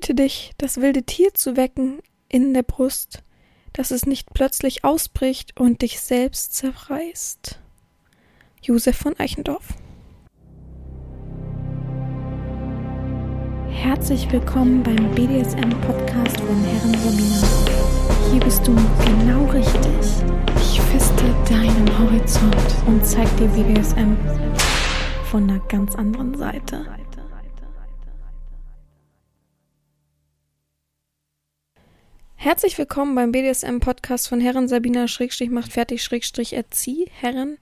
Hüte dich, das wilde Tier zu wecken in der Brust, dass es nicht plötzlich ausbricht und dich selbst zerreißt. Josef von Eichendorff Herzlich willkommen beim BDSM-Podcast von Herren Sabina. Hier bist du genau richtig. Ich feste deinen Horizont und zeig dir BDSM von einer ganz anderen Seite. Herzlich willkommen beim BDSM-Podcast von Herren Sabina Schrägstrich macht fertig Schrägstrich erzieh Herren.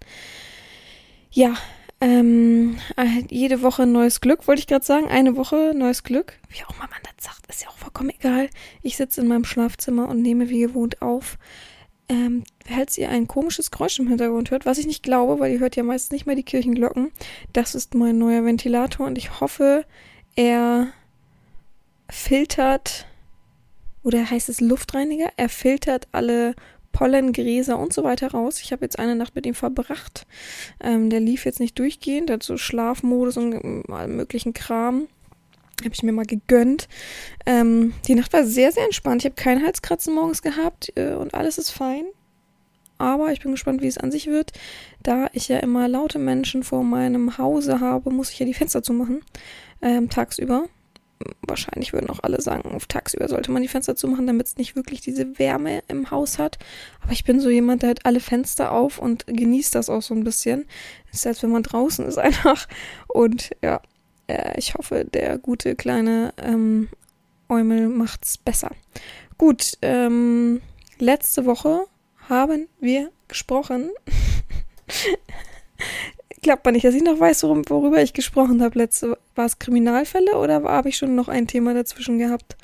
Ja, ähm, äh, jede Woche neues Glück, wollte ich gerade sagen. Eine Woche neues Glück. Wie auch immer man das sagt, ist ja auch vollkommen egal. Ich sitze in meinem Schlafzimmer und nehme wie gewohnt auf. Ähm, falls ihr ein komisches Geräusch im Hintergrund hört, was ich nicht glaube, weil ihr hört ja meist nicht mehr die Kirchenglocken. Das ist mein neuer Ventilator und ich hoffe, er filtert oder heißt es Luftreiniger? Er filtert alle Pollen, Gräser und so weiter raus. Ich habe jetzt eine Nacht mit ihm verbracht. Ähm, der lief jetzt nicht durchgehend, der hat so Schlafmodus und allen möglichen Kram. Habe ich mir mal gegönnt. Ähm, die Nacht war sehr, sehr entspannt. Ich habe keinen Halskratzen morgens gehabt äh, und alles ist fein. Aber ich bin gespannt, wie es an sich wird. Da ich ja immer laute Menschen vor meinem Hause habe, muss ich ja die Fenster zumachen. Ähm, tagsüber wahrscheinlich würden auch alle sagen, auf tagsüber sollte man die Fenster zumachen, damit es nicht wirklich diese Wärme im Haus hat. Aber ich bin so jemand, der hat alle Fenster auf und genießt das auch so ein bisschen. Das ist, als wenn man draußen ist einfach. Und ja, äh, ich hoffe, der gute kleine ähm, Eumel macht's besser. Gut, ähm, letzte Woche haben wir gesprochen klappt man nicht, dass ich noch weiß, worum, worüber ich gesprochen habe letzte. War es Kriminalfälle oder habe ich schon noch ein Thema dazwischen gehabt?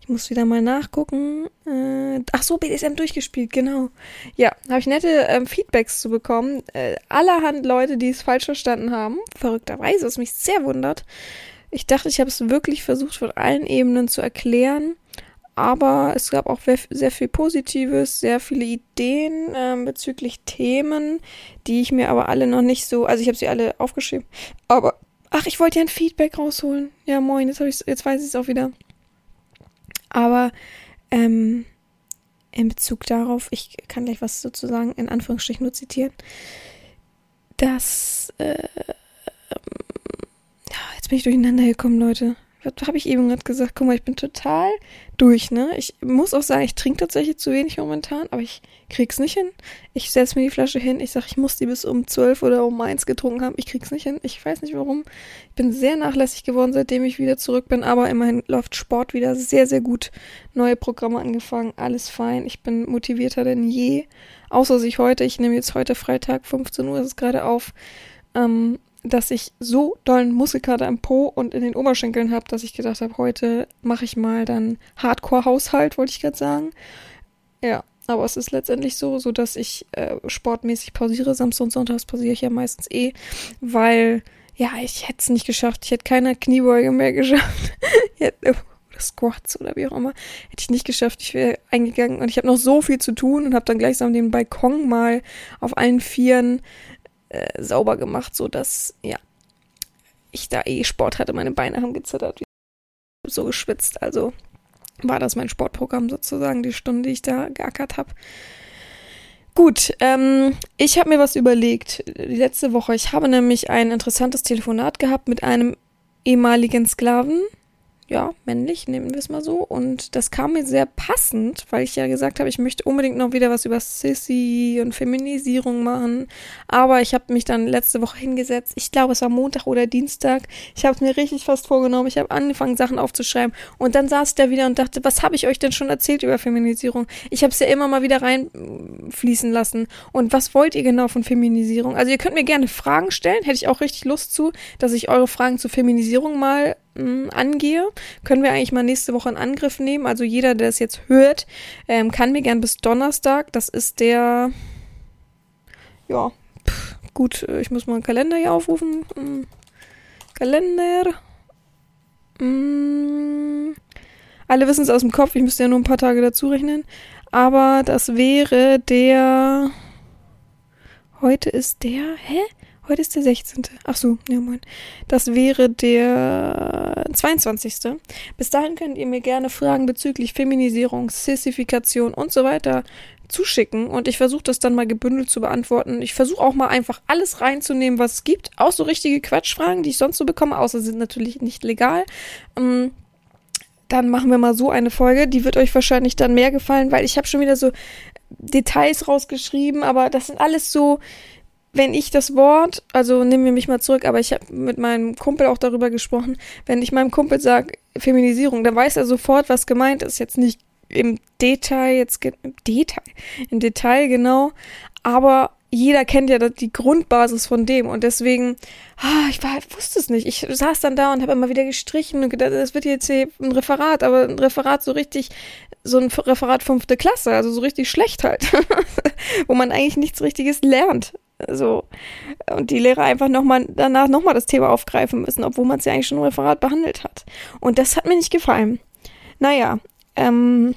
Ich muss wieder mal nachgucken. Äh, ach so, BDSM durchgespielt, genau. Ja, habe ich nette ähm, Feedbacks zu bekommen. Äh, allerhand Leute, die es falsch verstanden haben. Verrückterweise, was mich sehr wundert. Ich dachte, ich habe es wirklich versucht, von allen Ebenen zu erklären aber es gab auch sehr viel Positives, sehr viele Ideen ähm, bezüglich Themen, die ich mir aber alle noch nicht so, also ich habe sie alle aufgeschrieben, aber ach, ich wollte ja ein Feedback rausholen. Ja, moin, jetzt, ich, jetzt weiß ich es auch wieder. Aber ähm, in Bezug darauf, ich kann gleich was sozusagen in Anführungsstrichen nur zitieren, dass äh, ähm, ja, jetzt bin ich durcheinander gekommen, Leute habe ich eben gerade gesagt? Guck mal, ich bin total durch, ne? Ich muss auch sagen, ich trinke tatsächlich zu wenig momentan, aber ich krieg's nicht hin. Ich setze mir die Flasche hin, ich sage, ich muss die bis um zwölf oder um eins getrunken haben. Ich krieg's nicht hin. Ich weiß nicht warum. Ich bin sehr nachlässig geworden, seitdem ich wieder zurück bin, aber immerhin läuft Sport wieder sehr, sehr gut. Neue Programme angefangen, alles fein. Ich bin motivierter denn je. Außer sich heute, ich nehme jetzt heute Freitag, 15 Uhr ist es gerade auf. Ähm, dass ich so dollen Muskelkater im Po und in den Oberschenkeln habe, dass ich gedacht habe, heute mache ich mal dann Hardcore-Haushalt, wollte ich gerade sagen. Ja, aber es ist letztendlich so, so dass ich äh, sportmäßig pausiere. Samstag und Sonntags pausiere ich ja meistens eh, weil ja, ich hätte es nicht geschafft. Ich hätte keine Kniebeuge mehr geschafft. hätte, oder Squats oder wie auch immer. Hätte ich nicht geschafft. Ich wäre eingegangen und ich habe noch so viel zu tun und habe dann gleichsam den Balkon mal auf allen Vieren äh, sauber gemacht, so dass ja ich da eh Sport hatte. Meine Beine haben gezittert, so geschwitzt. Also war das mein Sportprogramm sozusagen, die Stunde, die ich da geackert habe. Gut, ähm, ich habe mir was überlegt die letzte Woche. Ich habe nämlich ein interessantes Telefonat gehabt mit einem ehemaligen Sklaven, ja, männlich, nehmen wir es mal so. Und das kam mir sehr passend, weil ich ja gesagt habe, ich möchte unbedingt noch wieder was über Sissy und Feminisierung machen. Aber ich habe mich dann letzte Woche hingesetzt. Ich glaube, es war Montag oder Dienstag. Ich habe es mir richtig fast vorgenommen. Ich habe angefangen, Sachen aufzuschreiben. Und dann saß ich da wieder und dachte, was habe ich euch denn schon erzählt über Feminisierung? Ich habe es ja immer mal wieder reinfließen lassen. Und was wollt ihr genau von Feminisierung? Also ihr könnt mir gerne Fragen stellen. Hätte ich auch richtig Lust zu, dass ich eure Fragen zur Feminisierung mal ähm, angehe, können wir eigentlich mal nächste Woche in Angriff nehmen. Also jeder, der das jetzt hört, ähm, kann mir gern bis Donnerstag, das ist der, ja, pff, gut, äh, ich muss mal einen Kalender hier aufrufen. Hm, Kalender. Hm, alle wissen es aus dem Kopf, ich müsste ja nur ein paar Tage dazu rechnen. Aber das wäre der. Heute ist der. Hä? Heute ist der 16. Ach so, ja moin. Das wäre der 22. Bis dahin könnt ihr mir gerne Fragen bezüglich Feminisierung, Sissifikation und so weiter zuschicken und ich versuche das dann mal gebündelt zu beantworten. Ich versuche auch mal einfach alles reinzunehmen, was es gibt. Auch so richtige Quatschfragen, die ich sonst so bekomme, außer sind natürlich nicht legal. Ähm, dann machen wir mal so eine Folge. Die wird euch wahrscheinlich dann mehr gefallen, weil ich habe schon wieder so Details rausgeschrieben, aber das sind alles so wenn ich das Wort, also nehmen wir mich mal zurück, aber ich habe mit meinem Kumpel auch darüber gesprochen, wenn ich meinem Kumpel sage Feminisierung, dann weiß er sofort, was gemeint ist. Jetzt nicht im Detail, jetzt im Detail, im Detail genau, aber jeder kennt ja die Grundbasis von dem und deswegen, ah, ich war, wusste es nicht. Ich saß dann da und habe immer wieder gestrichen und gedacht, das wird jetzt hier ein Referat, aber ein Referat so richtig, so ein Referat fünfte Klasse, also so richtig schlecht halt, wo man eigentlich nichts Richtiges lernt. So. Und die Lehrer einfach nochmal danach nochmal das Thema aufgreifen müssen, obwohl man es ja eigentlich schon im Referat behandelt hat. Und das hat mir nicht gefallen. Naja, ähm,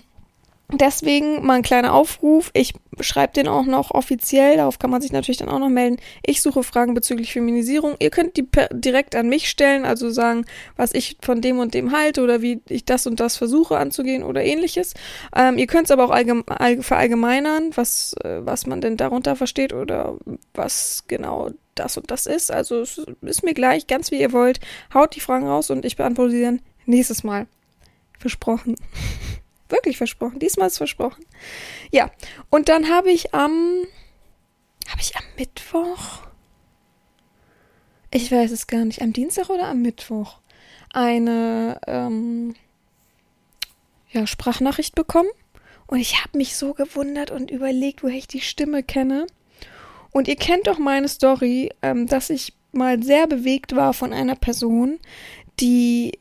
Deswegen mal ein kleiner Aufruf. Ich schreibe den auch noch offiziell. Darauf kann man sich natürlich dann auch noch melden. Ich suche Fragen bezüglich Feminisierung. Ihr könnt die direkt an mich stellen, also sagen, was ich von dem und dem halte oder wie ich das und das versuche anzugehen oder ähnliches. Ähm, ihr könnt es aber auch allgeme verallgemeinern, was, äh, was man denn darunter versteht oder was genau das und das ist. Also es ist mir gleich, ganz wie ihr wollt. Haut die Fragen raus und ich beantworte sie dann nächstes Mal. Versprochen. Wirklich versprochen. Diesmal ist versprochen. Ja. Und dann habe ich am. Habe ich am Mittwoch? Ich weiß es gar nicht. Am Dienstag oder am Mittwoch? Eine ähm, ja, Sprachnachricht bekommen. Und ich habe mich so gewundert und überlegt, woher ich die Stimme kenne. Und ihr kennt doch meine Story, ähm, dass ich mal sehr bewegt war von einer Person, die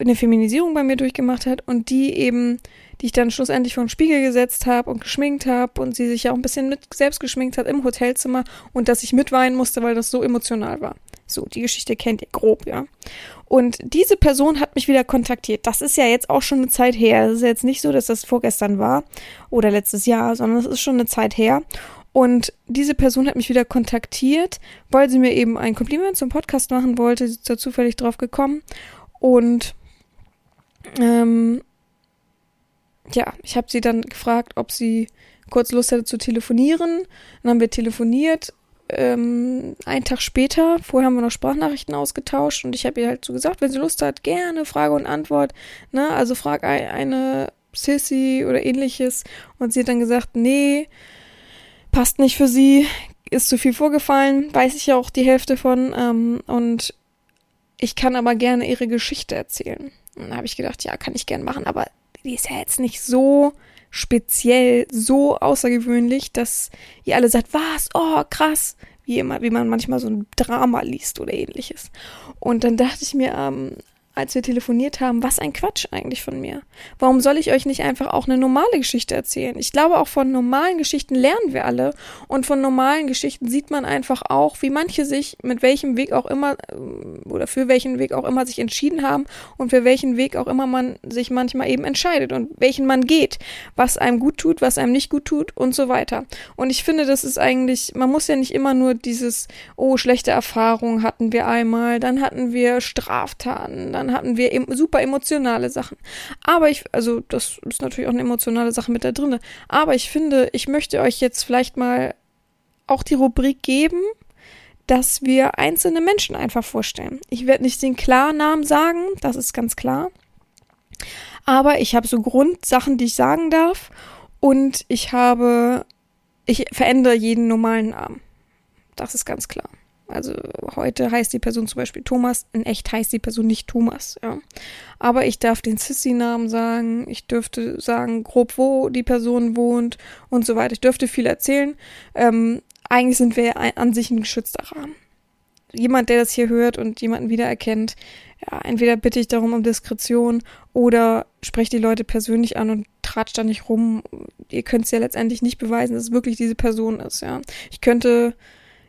eine Feminisierung bei mir durchgemacht hat und die eben, die ich dann schlussendlich vor den Spiegel gesetzt habe und geschminkt habe und sie sich ja auch ein bisschen mit selbst geschminkt hat im Hotelzimmer und dass ich mitweinen musste, weil das so emotional war. So, die Geschichte kennt ihr grob, ja. Und diese Person hat mich wieder kontaktiert. Das ist ja jetzt auch schon eine Zeit her. Es ist jetzt nicht so, dass das vorgestern war oder letztes Jahr, sondern es ist schon eine Zeit her. Und diese Person hat mich wieder kontaktiert, weil sie mir eben ein Kompliment zum Podcast machen wollte. Sie ist da zufällig drauf gekommen. Und ähm, ja, ich habe sie dann gefragt, ob sie kurz Lust hätte zu telefonieren. Dann haben wir telefoniert. Ähm, einen Tag später, vorher haben wir noch Sprachnachrichten ausgetauscht und ich habe ihr halt so gesagt, wenn sie Lust hat, gerne Frage und Antwort. Ne? Also frag eine Sissy oder ähnliches. Und sie hat dann gesagt, nee, passt nicht für sie, ist zu viel vorgefallen, weiß ich ja auch die Hälfte von. Ähm, und ich kann aber gerne ihre Geschichte erzählen. Und dann habe ich gedacht, ja, kann ich gern machen, aber die ist ja jetzt nicht so speziell, so außergewöhnlich, dass ihr alle sagt, was, oh, krass, wie immer, wie man manchmal so ein Drama liest oder ähnliches. Und dann dachte ich mir, ähm, als wir telefoniert haben, was ein Quatsch eigentlich von mir. Warum soll ich euch nicht einfach auch eine normale Geschichte erzählen? Ich glaube, auch von normalen Geschichten lernen wir alle. Und von normalen Geschichten sieht man einfach auch, wie manche sich mit welchem Weg auch immer äh, oder für welchen Weg auch immer sich entschieden haben und für welchen Weg auch immer man sich manchmal eben entscheidet und welchen man geht, was einem gut tut, was einem nicht gut tut und so weiter. Und ich finde, das ist eigentlich, man muss ja nicht immer nur dieses, oh, schlechte Erfahrungen hatten wir einmal, dann hatten wir Straftaten, dann hatten wir super emotionale Sachen. Aber ich, also das ist natürlich auch eine emotionale Sache mit da drin. Aber ich finde, ich möchte euch jetzt vielleicht mal auch die Rubrik geben, dass wir einzelne Menschen einfach vorstellen. Ich werde nicht den Klarnamen sagen, das ist ganz klar. Aber ich habe so Grundsachen, die ich sagen darf. Und ich habe, ich verändere jeden normalen Namen. Das ist ganz klar. Also heute heißt die Person zum Beispiel Thomas, in echt heißt die Person nicht Thomas, ja. Aber ich darf den Sissy-Namen sagen, ich dürfte sagen, grob wo die Person wohnt und so weiter. Ich dürfte viel erzählen. Ähm, eigentlich sind wir an sich ein geschützter Rahmen. Jemand, der das hier hört und jemanden wiedererkennt, ja, entweder bitte ich darum um Diskretion oder spreche die Leute persönlich an und tratscht da nicht rum. Ihr könnt es ja letztendlich nicht beweisen, dass es wirklich diese Person ist, ja. Ich könnte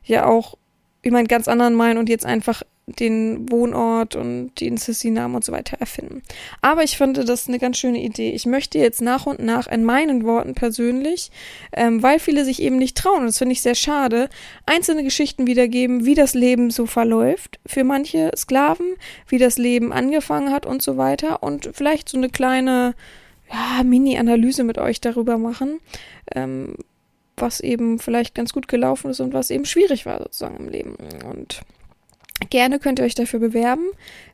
ja auch jemand ganz anderen meinen und jetzt einfach den Wohnort und den Sissy-Namen und so weiter erfinden. Aber ich finde das eine ganz schöne Idee. Ich möchte jetzt nach und nach in meinen Worten persönlich, ähm, weil viele sich eben nicht trauen, und das finde ich sehr schade, einzelne Geschichten wiedergeben, wie das Leben so verläuft für manche Sklaven, wie das Leben angefangen hat und so weiter und vielleicht so eine kleine ja, Mini-Analyse mit euch darüber machen, ähm, was eben vielleicht ganz gut gelaufen ist und was eben schwierig war sozusagen im Leben. Und Gerne könnt ihr euch dafür bewerben,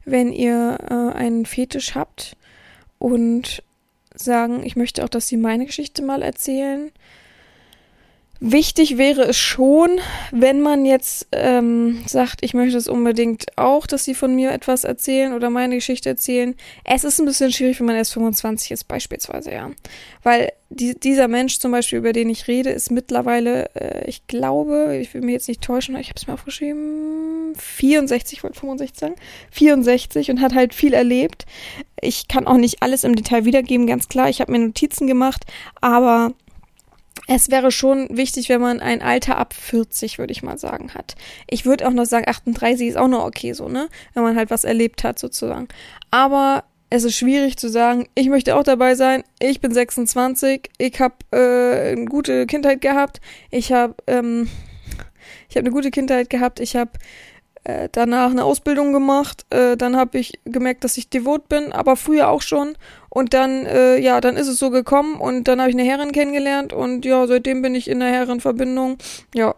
wenn ihr äh, einen Fetisch habt und sagen, ich möchte auch, dass sie meine Geschichte mal erzählen. Wichtig wäre es schon, wenn man jetzt ähm, sagt, ich möchte es unbedingt auch, dass sie von mir etwas erzählen oder meine Geschichte erzählen. Es ist ein bisschen schwierig, wenn man erst 25 ist, beispielsweise, ja. Weil die, dieser Mensch zum Beispiel, über den ich rede, ist mittlerweile, äh, ich glaube, ich will mir jetzt nicht täuschen, ich habe es mir aufgeschrieben, 64, ich wollte 65 sagen, 64 und hat halt viel erlebt. Ich kann auch nicht alles im Detail wiedergeben, ganz klar. Ich habe mir Notizen gemacht, aber es wäre schon wichtig, wenn man ein Alter ab 40, würde ich mal sagen, hat. Ich würde auch noch sagen, 38 ist auch noch okay, so, ne? Wenn man halt was erlebt hat, sozusagen. Aber es ist schwierig zu sagen, ich möchte auch dabei sein, ich bin 26, ich habe äh, eine gute Kindheit gehabt, ich habe ähm, ich habe eine gute Kindheit gehabt, ich habe äh, danach eine Ausbildung gemacht, äh, dann habe ich gemerkt, dass ich devot bin, aber früher auch schon und dann, äh, ja, dann ist es so gekommen und dann habe ich eine Herrin kennengelernt und ja, seitdem bin ich in der Herrenverbindung. Ja.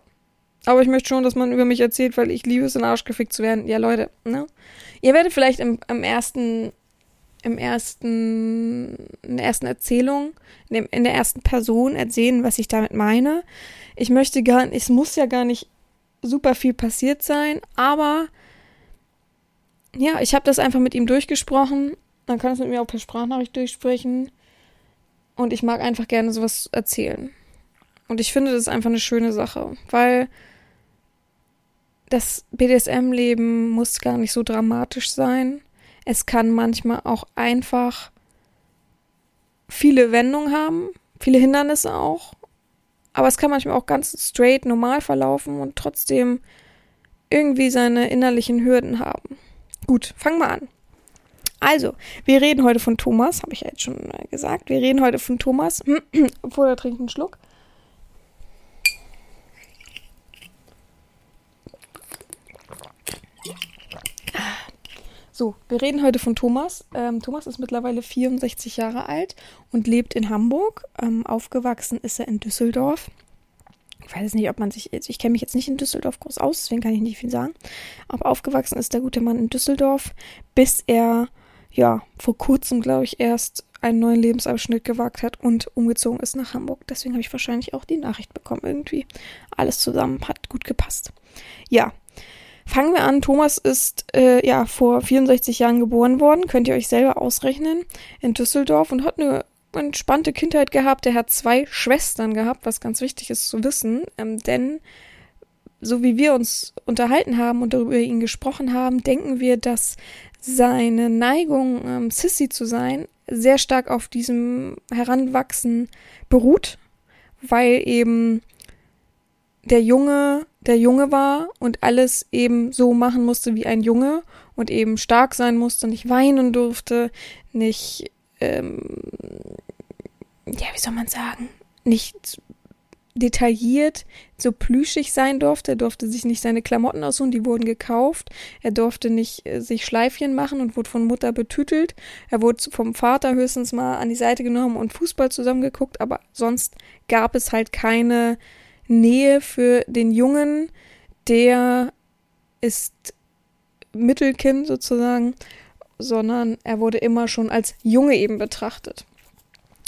Aber ich möchte schon, dass man über mich erzählt, weil ich liebe es, in den Arsch gefickt zu werden. Ja, Leute, ne? Ihr werdet vielleicht im, im ersten, im ersten, in der ersten Erzählung, in, dem, in der ersten Person erzählen, was ich damit meine. Ich möchte gar nicht, es muss ja gar nicht super viel passiert sein, aber ja, ich habe das einfach mit ihm durchgesprochen man kann es mit mir auch per Sprachnachricht durchsprechen. Und ich mag einfach gerne sowas erzählen. Und ich finde, das ist einfach eine schöne Sache, weil das BDSM-Leben muss gar nicht so dramatisch sein. Es kann manchmal auch einfach viele Wendungen haben, viele Hindernisse auch. Aber es kann manchmal auch ganz straight normal verlaufen und trotzdem irgendwie seine innerlichen Hürden haben. Gut, fangen wir an. Also, wir reden heute von Thomas, habe ich ja jetzt schon gesagt. Wir reden heute von Thomas. Obwohl er trinkt einen Schluck. So, wir reden heute von Thomas. Ähm, Thomas ist mittlerweile 64 Jahre alt und lebt in Hamburg. Ähm, aufgewachsen ist er in Düsseldorf. Ich weiß nicht, ob man sich, ich kenne mich jetzt nicht in Düsseldorf groß aus, deswegen kann ich nicht viel sagen. Aber aufgewachsen ist der gute Mann in Düsseldorf, bis er ja, vor kurzem, glaube ich, erst einen neuen Lebensabschnitt gewagt hat und umgezogen ist nach Hamburg. Deswegen habe ich wahrscheinlich auch die Nachricht bekommen irgendwie. Alles zusammen hat gut gepasst. Ja, fangen wir an. Thomas ist äh, ja vor 64 Jahren geboren worden. Könnt ihr euch selber ausrechnen in Düsseldorf und hat eine entspannte Kindheit gehabt. Er hat zwei Schwestern gehabt, was ganz wichtig ist zu wissen, ähm, denn so wie wir uns unterhalten haben und darüber ihn gesprochen haben, denken wir, dass seine Neigung, ähm, Sissy zu sein, sehr stark auf diesem Heranwachsen beruht, weil eben der Junge der Junge war und alles eben so machen musste wie ein Junge und eben stark sein musste, nicht weinen durfte, nicht, ähm, ja, wie soll man sagen, nicht detailliert so plüschig sein durfte. Er durfte sich nicht seine Klamotten aussuchen, die wurden gekauft. Er durfte nicht äh, sich Schleifchen machen und wurde von Mutter betütelt. Er wurde vom Vater höchstens mal an die Seite genommen und Fußball zusammengeguckt, aber sonst gab es halt keine Nähe für den Jungen, der ist Mittelkind sozusagen, sondern er wurde immer schon als Junge eben betrachtet.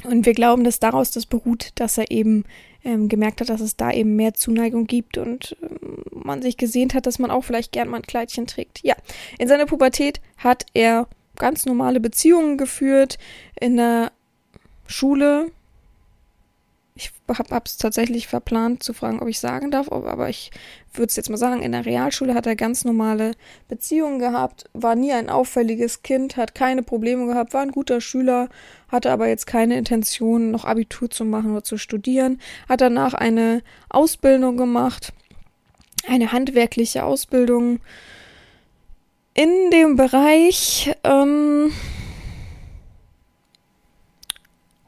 Und wir glauben, dass daraus das beruht, dass er eben ähm, gemerkt hat, dass es da eben mehr Zuneigung gibt und ähm, man sich gesehnt hat, dass man auch vielleicht gern mal ein Kleidchen trägt. Ja, in seiner Pubertät hat er ganz normale Beziehungen geführt in der Schule ich habe es tatsächlich verplant zu fragen, ob ich sagen darf, aber ich würde es jetzt mal sagen, in der Realschule hat er ganz normale Beziehungen gehabt, war nie ein auffälliges Kind, hat keine Probleme gehabt, war ein guter Schüler, hatte aber jetzt keine Intention, noch Abitur zu machen oder zu studieren, hat danach eine Ausbildung gemacht, eine handwerkliche Ausbildung, in dem Bereich ähm,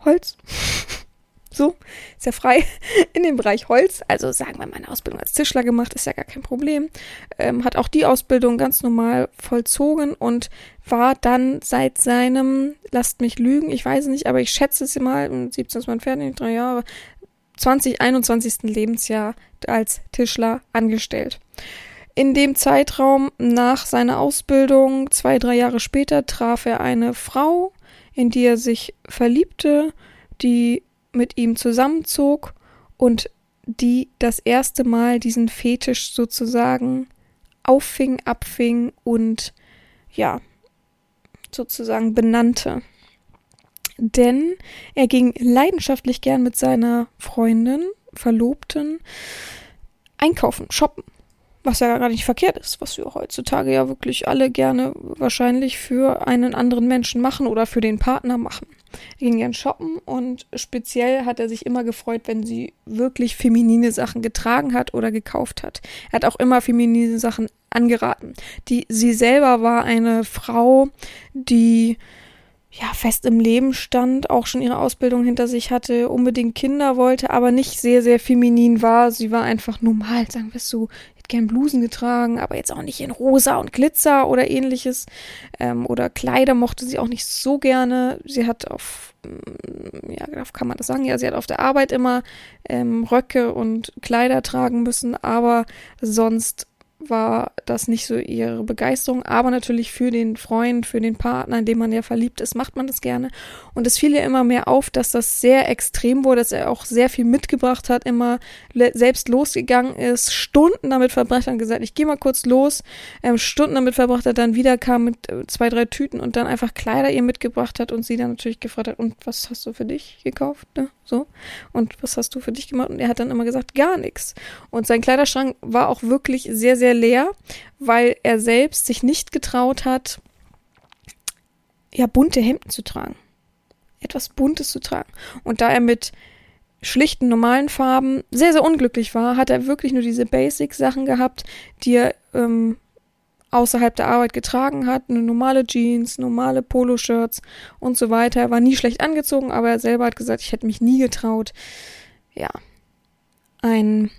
Holz. so, ist ja frei in dem Bereich Holz. Also sagen wir mal eine Ausbildung als Tischler gemacht, ist ja gar kein Problem. Ähm, hat auch die Ausbildung ganz normal vollzogen und war dann seit seinem, lasst mich lügen, ich weiß es nicht, aber ich schätze es mal, 17 ist mein Pferd, drei Jahre, 20, 21. Lebensjahr als Tischler angestellt. In dem Zeitraum nach seiner Ausbildung, zwei, drei Jahre später, traf er eine Frau, in die er sich verliebte, die mit ihm zusammenzog und die das erste Mal diesen Fetisch sozusagen auffing, abfing und ja, sozusagen benannte. Denn er ging leidenschaftlich gern mit seiner Freundin, Verlobten, einkaufen, shoppen. Was ja gar nicht verkehrt ist, was wir heutzutage ja wirklich alle gerne wahrscheinlich für einen anderen Menschen machen oder für den Partner machen. Die ging gern shoppen und speziell hat er sich immer gefreut, wenn sie wirklich feminine Sachen getragen hat oder gekauft hat. Er hat auch immer feminine Sachen angeraten. Die, sie selber war eine Frau, die ja, fest im Leben stand, auch schon ihre Ausbildung hinter sich hatte, unbedingt Kinder wollte, aber nicht sehr, sehr feminin war. Sie war einfach normal, sagen wir es so. Hat gern Blusen getragen, aber jetzt auch nicht in rosa und Glitzer oder ähnliches. Ähm, oder Kleider mochte sie auch nicht so gerne. Sie hat auf, mm, ja, kann man das sagen? Ja, sie hat auf der Arbeit immer ähm, Röcke und Kleider tragen müssen, aber sonst war das nicht so ihre Begeisterung, aber natürlich für den Freund, für den Partner, in dem man ja verliebt ist, macht man das gerne. Und es fiel ihr immer mehr auf, dass das sehr extrem wurde, dass er auch sehr viel mitgebracht hat, immer selbst losgegangen ist, Stunden damit verbracht hat, gesagt, ich gehe mal kurz los, ähm, Stunden damit verbracht hat, dann wieder kam mit äh, zwei, drei Tüten und dann einfach Kleider ihr mitgebracht hat und sie dann natürlich gefragt hat, und was hast du für dich gekauft? Ne? So. Und was hast du für dich gemacht? Und er hat dann immer gesagt, gar nichts. Und sein Kleiderschrank war auch wirklich sehr, sehr leer, weil er selbst sich nicht getraut hat, ja, bunte Hemden zu tragen. Etwas Buntes zu tragen. Und da er mit schlichten, normalen Farben sehr, sehr unglücklich war, hat er wirklich nur diese Basic-Sachen gehabt, die er ähm, außerhalb der Arbeit getragen hat. Eine normale Jeans, normale Poloshirts und so weiter. Er war nie schlecht angezogen, aber er selber hat gesagt, ich hätte mich nie getraut, ja, ein,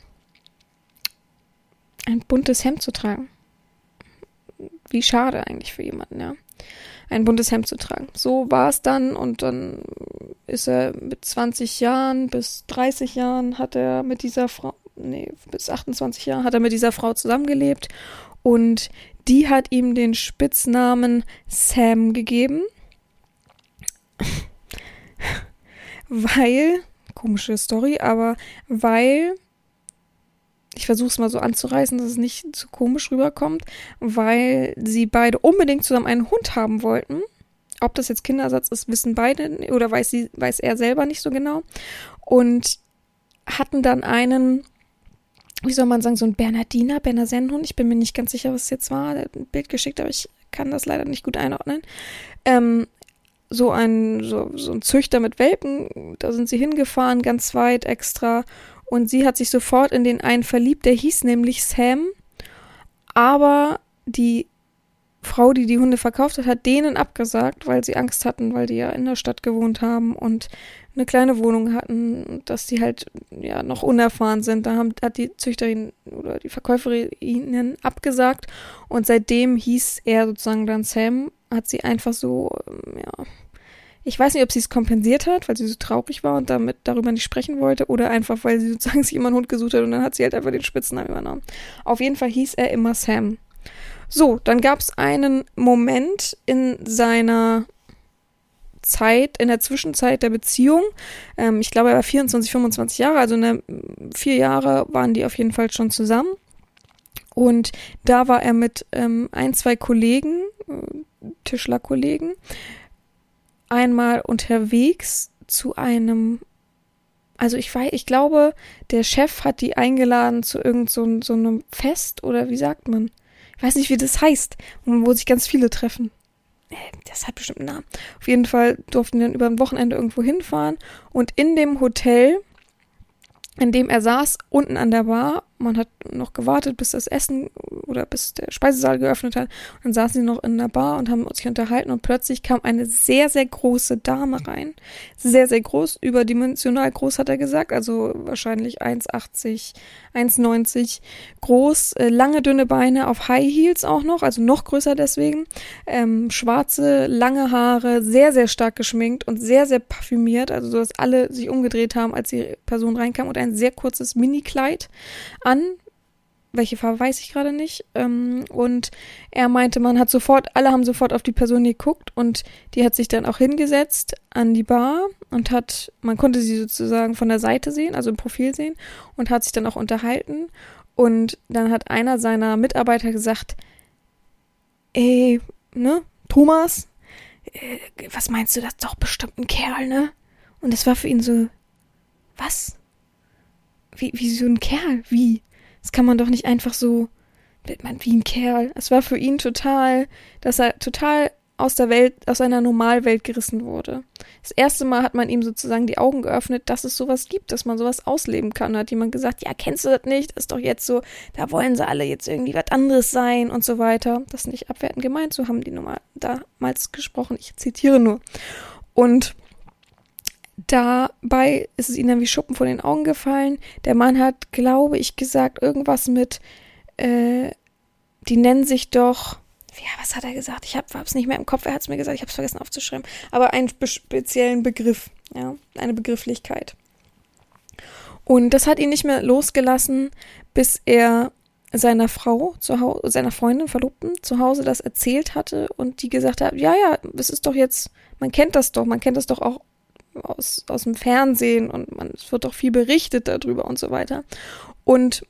ein buntes Hemd zu tragen. Wie schade eigentlich für jemanden, ja. Ein buntes Hemd zu tragen. So war es dann und dann ist er mit 20 Jahren bis 30 Jahren hat er mit dieser Frau, nee, bis 28 Jahren hat er mit dieser Frau zusammengelebt und die hat ihm den Spitznamen Sam gegeben, weil, komische Story, aber weil, ich versuche es mal so anzureißen, dass es nicht zu komisch rüberkommt, weil sie beide unbedingt zusammen einen Hund haben wollten. Ob das jetzt Kindersatz ist, wissen beide oder weiß, sie, weiß er selber nicht so genau. Und hatten dann einen wie soll man sagen, so ein Bernardiner, Bernarsenhund. Ich bin mir nicht ganz sicher, was es jetzt war. Er hat ein Bild geschickt, aber ich kann das leider nicht gut einordnen. Ähm, so ein, so, so ein Züchter mit Welpen, da sind sie hingefahren, ganz weit extra. Und sie hat sich sofort in den einen verliebt, der hieß nämlich Sam. Aber die Frau, die die Hunde verkauft hat, hat denen abgesagt, weil sie Angst hatten, weil die ja in der Stadt gewohnt haben und eine kleine Wohnung hatten, dass die halt ja noch unerfahren sind. Da haben, hat die Züchterin oder die Verkäuferin ihnen abgesagt und seitdem hieß er sozusagen dann Sam, hat sie einfach so, ähm, ja, ich weiß nicht, ob sie es kompensiert hat, weil sie so traurig war und damit darüber nicht sprechen wollte oder einfach, weil sie sozusagen sich immer einen Hund gesucht hat und dann hat sie halt einfach den Spitznamen übernommen. Auf jeden Fall hieß er immer Sam. So, dann gab es einen Moment in seiner Zeit, in der Zwischenzeit der Beziehung. Ähm, ich glaube, er war 24, 25 Jahre, also ne, vier Jahre waren die auf jeden Fall schon zusammen. Und da war er mit ähm, ein, zwei Kollegen, äh, Tischlerkollegen, einmal unterwegs zu einem, also ich weiß, ich glaube, der Chef hat die eingeladen zu irgend so, so einem Fest oder wie sagt man? Ich weiß nicht, wie das heißt, wo sich ganz viele treffen. Das hat bestimmt einen Namen. Auf jeden Fall durften wir dann über ein Wochenende irgendwo hinfahren und in dem Hotel, in dem er saß, unten an der Bar, man hat noch gewartet, bis das Essen oder bis der Speisesaal geöffnet hat. Und dann saßen sie noch in der Bar und haben sich unterhalten und plötzlich kam eine sehr, sehr große Dame rein. Sehr, sehr groß, überdimensional groß hat er gesagt, also wahrscheinlich 1,80, 1,90 groß, äh, lange, dünne Beine auf High Heels auch noch, also noch größer deswegen. Ähm, schwarze, lange Haare, sehr, sehr stark geschminkt und sehr, sehr parfümiert, also so, dass alle sich umgedreht haben, als die Person reinkam und ein sehr kurzes Mini-Kleid an. Welche Farbe weiß ich gerade nicht. Ähm, und er meinte, man hat sofort, alle haben sofort auf die Person geguckt und die hat sich dann auch hingesetzt an die Bar und hat, man konnte sie sozusagen von der Seite sehen, also im Profil sehen und hat sich dann auch unterhalten. Und dann hat einer seiner Mitarbeiter gesagt, ey, ne, Thomas, äh, was meinst du, das ist doch bestimmt ein Kerl, ne? Und es war für ihn so, was? Wie, wie so ein Kerl? Wie? Das kann man doch nicht einfach so, wie ein Kerl. Es war für ihn total, dass er total aus der Welt, aus seiner Normalwelt gerissen wurde. Das erste Mal hat man ihm sozusagen die Augen geöffnet, dass es sowas gibt, dass man sowas ausleben kann. Da hat jemand gesagt, ja, kennst du das nicht? Ist doch jetzt so, da wollen sie alle jetzt irgendwie was anderes sein und so weiter. Das nicht abwertend gemeint, so haben die damals gesprochen. Ich zitiere nur. Und Dabei ist es ihnen dann wie Schuppen von den Augen gefallen. Der Mann hat, glaube ich, gesagt, irgendwas mit, äh, die nennen sich doch, ja, was hat er gesagt? Ich habe es nicht mehr im Kopf, er hat es mir gesagt, ich habe es vergessen aufzuschreiben. Aber einen speziellen Begriff, ja, eine Begrifflichkeit. Und das hat ihn nicht mehr losgelassen, bis er seiner Frau zu seiner Freundin, Verlobten zu Hause das erzählt hatte und die gesagt hat, ja, ja, das ist doch jetzt, man kennt das doch, man kennt das doch auch aus, aus dem Fernsehen und man, es wird doch viel berichtet darüber und so weiter. Und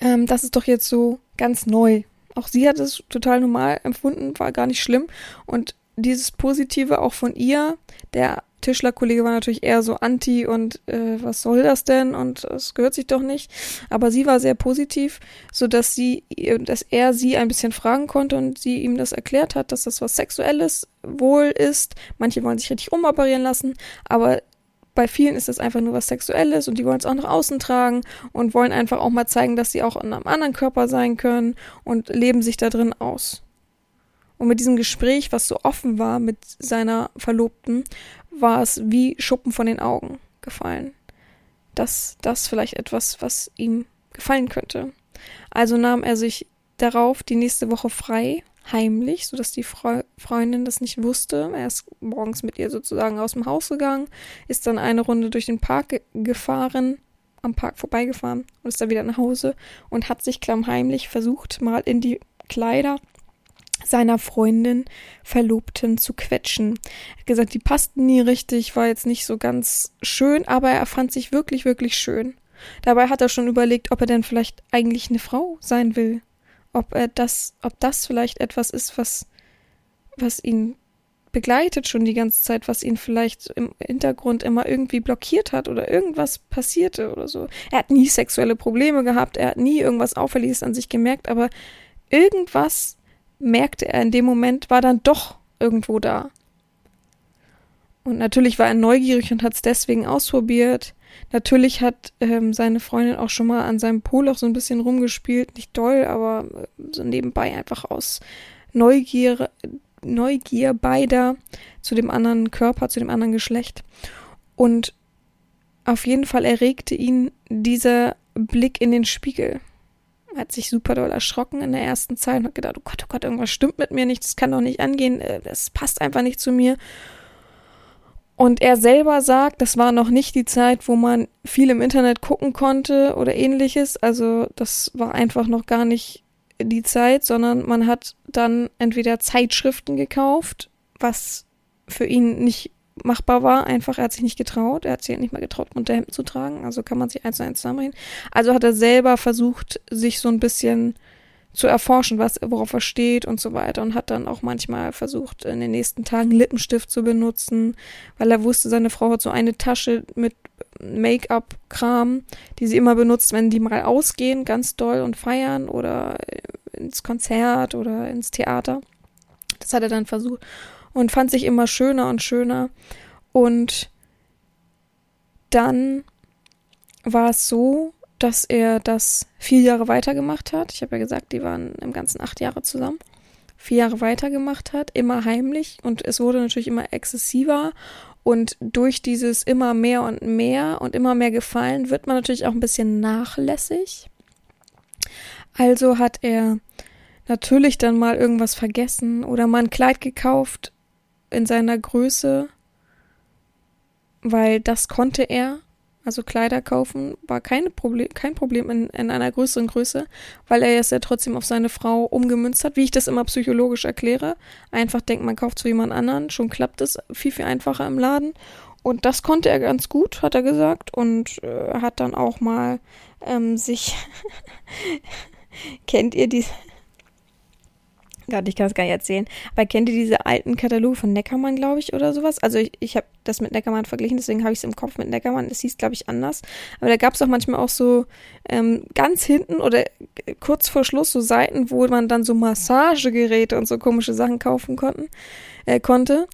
ähm, das ist doch jetzt so ganz neu. Auch sie hat es total normal empfunden, war gar nicht schlimm. Und dieses Positive auch von ihr, der Tischlerkollege war natürlich eher so anti und äh, was soll das denn und es gehört sich doch nicht. Aber sie war sehr positiv, so dass sie, dass er sie ein bisschen fragen konnte und sie ihm das erklärt hat, dass das was Sexuelles wohl ist. Manche wollen sich richtig umoperieren lassen, aber bei vielen ist das einfach nur was Sexuelles und die wollen es auch nach außen tragen und wollen einfach auch mal zeigen, dass sie auch in einem anderen Körper sein können und leben sich da drin aus. Und mit diesem Gespräch, was so offen war mit seiner Verlobten, war es wie Schuppen von den Augen gefallen. Dass das vielleicht etwas, was ihm gefallen könnte. Also nahm er sich darauf die nächste Woche frei, heimlich, sodass die Fre Freundin das nicht wusste. Er ist morgens mit ihr sozusagen aus dem Haus gegangen, ist dann eine Runde durch den Park ge gefahren, am Park vorbeigefahren und ist dann wieder nach Hause und hat sich klammheimlich versucht, mal in die Kleider seiner Freundin Verlobten zu quetschen. Er hat gesagt, die passten nie richtig, war jetzt nicht so ganz schön, aber er fand sich wirklich, wirklich schön. Dabei hat er schon überlegt, ob er denn vielleicht eigentlich eine Frau sein will. Ob er das, ob das vielleicht etwas ist, was, was ihn begleitet schon die ganze Zeit, was ihn vielleicht im Hintergrund immer irgendwie blockiert hat oder irgendwas passierte oder so. Er hat nie sexuelle Probleme gehabt, er hat nie irgendwas Auffälliges an sich gemerkt, aber irgendwas merkte er in dem Moment, war dann doch irgendwo da. Und natürlich war er neugierig und hat es deswegen ausprobiert. Natürlich hat ähm, seine Freundin auch schon mal an seinem Poloch so ein bisschen rumgespielt. Nicht doll, aber äh, so nebenbei einfach aus Neugier, Neugier beider zu dem anderen Körper, zu dem anderen Geschlecht. Und auf jeden Fall erregte ihn dieser Blick in den Spiegel hat sich super doll erschrocken in der ersten Zeit und hat gedacht, oh Gott, oh Gott, irgendwas stimmt mit mir nicht, das kann doch nicht angehen, äh, das passt einfach nicht zu mir. Und er selber sagt, das war noch nicht die Zeit, wo man viel im Internet gucken konnte oder ähnliches. Also das war einfach noch gar nicht die Zeit, sondern man hat dann entweder Zeitschriften gekauft, was für ihn nicht machbar war. Einfach, er hat sich nicht getraut. Er hat sich halt nicht mal getraut, Unterhemden zu tragen. Also kann man sich eins zu eins zusammenreden. Also hat er selber versucht, sich so ein bisschen zu erforschen, was, worauf er steht und so weiter und hat dann auch manchmal versucht, in den nächsten Tagen Lippenstift zu benutzen, weil er wusste, seine Frau hat so eine Tasche mit Make-up-Kram, die sie immer benutzt, wenn die mal ausgehen, ganz doll und feiern oder ins Konzert oder ins Theater. Das hat er dann versucht und fand sich immer schöner und schöner. Und dann war es so, dass er das vier Jahre weitergemacht hat. Ich habe ja gesagt, die waren im Ganzen acht Jahre zusammen. Vier Jahre weitergemacht hat, immer heimlich und es wurde natürlich immer exzessiver und durch dieses immer mehr und mehr und immer mehr Gefallen wird man natürlich auch ein bisschen nachlässig. Also hat er natürlich dann mal irgendwas vergessen oder mal ein Kleid gekauft in seiner Größe, weil das konnte er. Also Kleider kaufen war kein Problem, kein Problem in, in einer größeren Größe, weil er es ja trotzdem auf seine Frau umgemünzt hat, wie ich das immer psychologisch erkläre. Einfach denkt, man kauft zu jemand anderen, schon klappt es viel, viel einfacher im Laden. Und das konnte er ganz gut, hat er gesagt. Und äh, hat dann auch mal ähm, sich. kennt ihr die, Gott, ich kann es gar nicht erzählen. Aber kennt ihr diese alten Kataloge von Neckermann, glaube ich, oder sowas? Also ich, ich habe das mit Neckermann verglichen, deswegen habe ich es im Kopf mit Neckermann. Es hieß, glaube ich, anders. Aber da gab es auch manchmal auch so ähm, ganz hinten oder kurz vor Schluss so Seiten, wo man dann so Massagegeräte und so komische Sachen kaufen konnten, äh, konnte.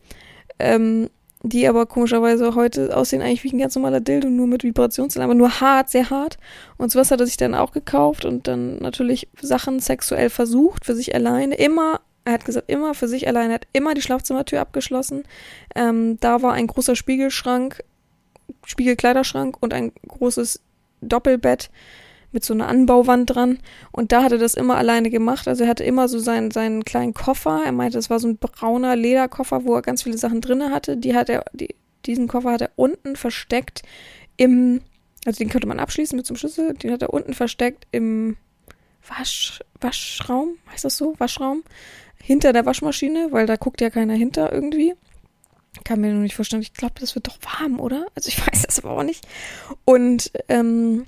Ähm, die aber komischerweise heute aussehen eigentlich wie ein ganz normaler Dildo, nur mit Vibrationsalarm, aber nur hart, sehr hart. Und sowas hat er sich dann auch gekauft und dann natürlich Sachen sexuell versucht, für sich alleine. Immer, er hat gesagt, immer für sich alleine, er hat immer die Schlafzimmertür abgeschlossen. Ähm, da war ein großer Spiegelschrank, Spiegelkleiderschrank und ein großes Doppelbett mit so einer Anbauwand dran. Und da hat er das immer alleine gemacht. Also er hatte immer so seinen, seinen kleinen Koffer. Er meinte, das war so ein brauner Lederkoffer, wo er ganz viele Sachen drinne hatte. Die hat er, die, diesen Koffer hat er unten versteckt im, also den könnte man abschließen mit so einem Schlüssel. Den hat er unten versteckt im Wasch, Waschraum, heißt das so? Waschraum? Hinter der Waschmaschine, weil da guckt ja keiner hinter irgendwie. Kann mir nur nicht vorstellen. Ich glaube, das wird doch warm, oder? Also ich weiß das aber auch nicht. Und ähm,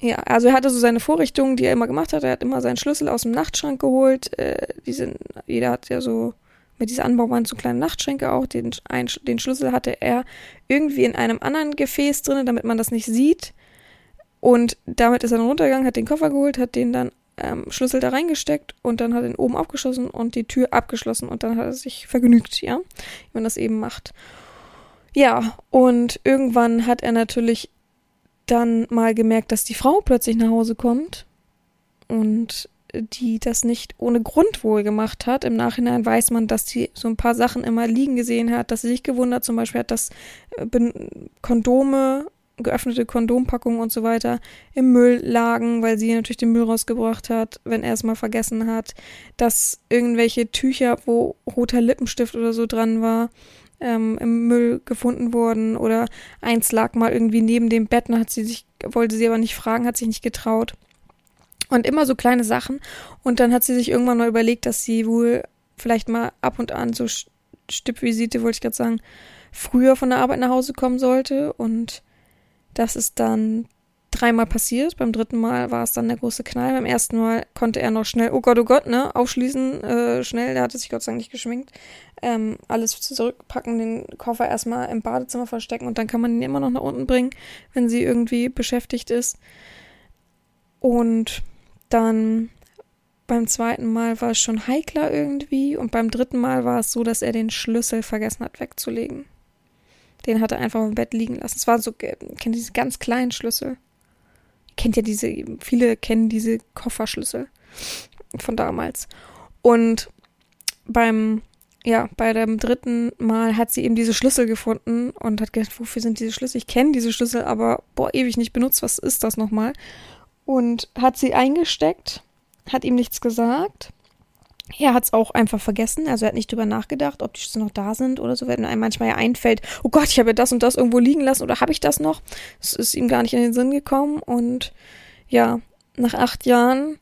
ja, also er hatte so seine Vorrichtungen, die er immer gemacht hat. Er hat immer seinen Schlüssel aus dem Nachtschrank geholt. Äh, die sind, jeder hat ja so mit dieser Anbauwand so kleine Nachtschränke auch. Den, ein, den Schlüssel hatte er irgendwie in einem anderen Gefäß drin, damit man das nicht sieht. Und damit ist er dann runtergegangen, hat den Koffer geholt, hat den dann ähm, Schlüssel da reingesteckt und dann hat er ihn oben aufgeschlossen und die Tür abgeschlossen und dann hat er sich vergnügt, ja, wie man das eben macht. Ja, und irgendwann hat er natürlich dann mal gemerkt, dass die Frau plötzlich nach Hause kommt und die das nicht ohne Grund wohl gemacht hat. Im Nachhinein weiß man, dass sie so ein paar Sachen immer liegen gesehen hat, dass sie sich gewundert zum Beispiel hat, dass äh, Kondome, geöffnete Kondompackungen und so weiter im Müll lagen, weil sie natürlich den Müll rausgebracht hat, wenn er es mal vergessen hat, dass irgendwelche Tücher, wo roter Lippenstift oder so dran war, ähm, im Müll gefunden wurden oder eins lag mal irgendwie neben dem Bett und hat sie sich, wollte sie aber nicht fragen, hat sich nicht getraut. Und immer so kleine Sachen. Und dann hat sie sich irgendwann mal überlegt, dass sie wohl vielleicht mal ab und an so Stippvisite, wollte ich gerade sagen, früher von der Arbeit nach Hause kommen sollte. Und das ist dann dreimal passiert. Beim dritten Mal war es dann der große Knall. Beim ersten Mal konnte er noch schnell, oh Gott, oh Gott, ne, aufschließen, äh, schnell. Der hatte sich Gott sei Dank nicht geschminkt. Ähm, alles zurückpacken, den Koffer erstmal im Badezimmer verstecken und dann kann man ihn immer noch nach unten bringen, wenn sie irgendwie beschäftigt ist. Und dann beim zweiten Mal war es schon heikler irgendwie und beim dritten Mal war es so, dass er den Schlüssel vergessen hat wegzulegen. Den hat er einfach im Bett liegen lassen. Es war so, kennt diese ganz kleinen Schlüssel kennt ja diese, viele kennen diese Kofferschlüssel von damals. Und beim, ja, bei dem dritten Mal hat sie eben diese Schlüssel gefunden und hat gedacht, wofür sind diese Schlüssel? Ich kenne diese Schlüssel, aber boah, ewig nicht benutzt. Was ist das nochmal? Und hat sie eingesteckt, hat ihm nichts gesagt er hat es auch einfach vergessen, also er hat nicht drüber nachgedacht, ob die Schüsse noch da sind oder so, wenn einem manchmal ja einfällt, oh Gott, ich habe ja das und das irgendwo liegen lassen oder habe ich das noch? Es ist ihm gar nicht in den Sinn gekommen. Und ja, nach acht Jahren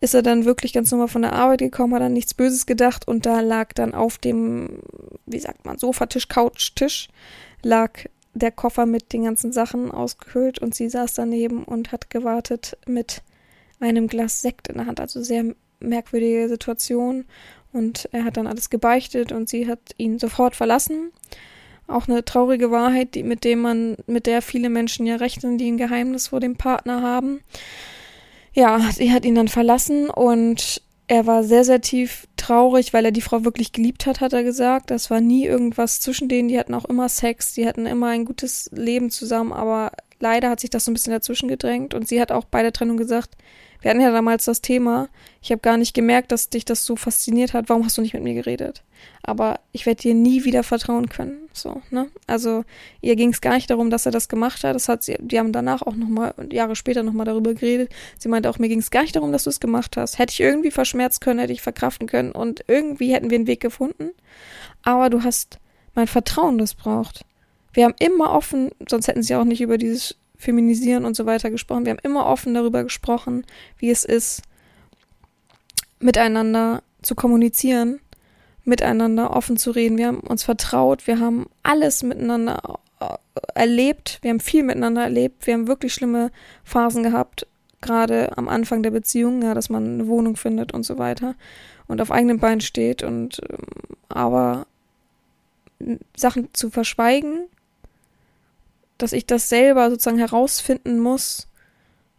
ist er dann wirklich ganz normal von der Arbeit gekommen, hat dann nichts Böses gedacht und da lag dann auf dem, wie sagt man, Sofatisch, Couchtisch, lag der Koffer mit den ganzen Sachen ausgehöhlt und sie saß daneben und hat gewartet mit einem Glas Sekt in der Hand, also sehr merkwürdige Situation und er hat dann alles gebeichtet und sie hat ihn sofort verlassen. Auch eine traurige Wahrheit, die, mit dem man, mit der viele Menschen ja rechnen, die ein Geheimnis vor dem Partner haben. Ja, sie hat ihn dann verlassen und er war sehr, sehr tief traurig, weil er die Frau wirklich geliebt hat, hat er gesagt. Das war nie irgendwas zwischen denen. Die hatten auch immer Sex, die hatten immer ein gutes Leben zusammen, aber leider hat sich das so ein bisschen dazwischen gedrängt und sie hat auch bei der Trennung gesagt, wir hatten ja damals das Thema, ich habe gar nicht gemerkt, dass dich das so fasziniert hat, warum hast du nicht mit mir geredet? Aber ich werde dir nie wieder vertrauen können, so, ne? Also, ihr ging es gar nicht darum, dass er das gemacht hat, das hat sie, die haben danach auch nochmal, Jahre später nochmal darüber geredet, sie meinte auch, mir ging es gar nicht darum, dass du es gemacht hast. Hätte ich irgendwie verschmerzt können, hätte ich verkraften können und irgendwie hätten wir einen Weg gefunden, aber du hast mein Vertrauen missbraucht. Wir haben immer offen, sonst hätten sie auch nicht über dieses Feminisieren und so weiter gesprochen. Wir haben immer offen darüber gesprochen, wie es ist, miteinander zu kommunizieren, miteinander offen zu reden. Wir haben uns vertraut, wir haben alles miteinander äh, erlebt, wir haben viel miteinander erlebt, wir haben wirklich schlimme Phasen gehabt, gerade am Anfang der Beziehung, ja, dass man eine Wohnung findet und so weiter und auf eigenen Beinen steht und ähm, aber Sachen zu verschweigen dass ich das selber sozusagen herausfinden muss,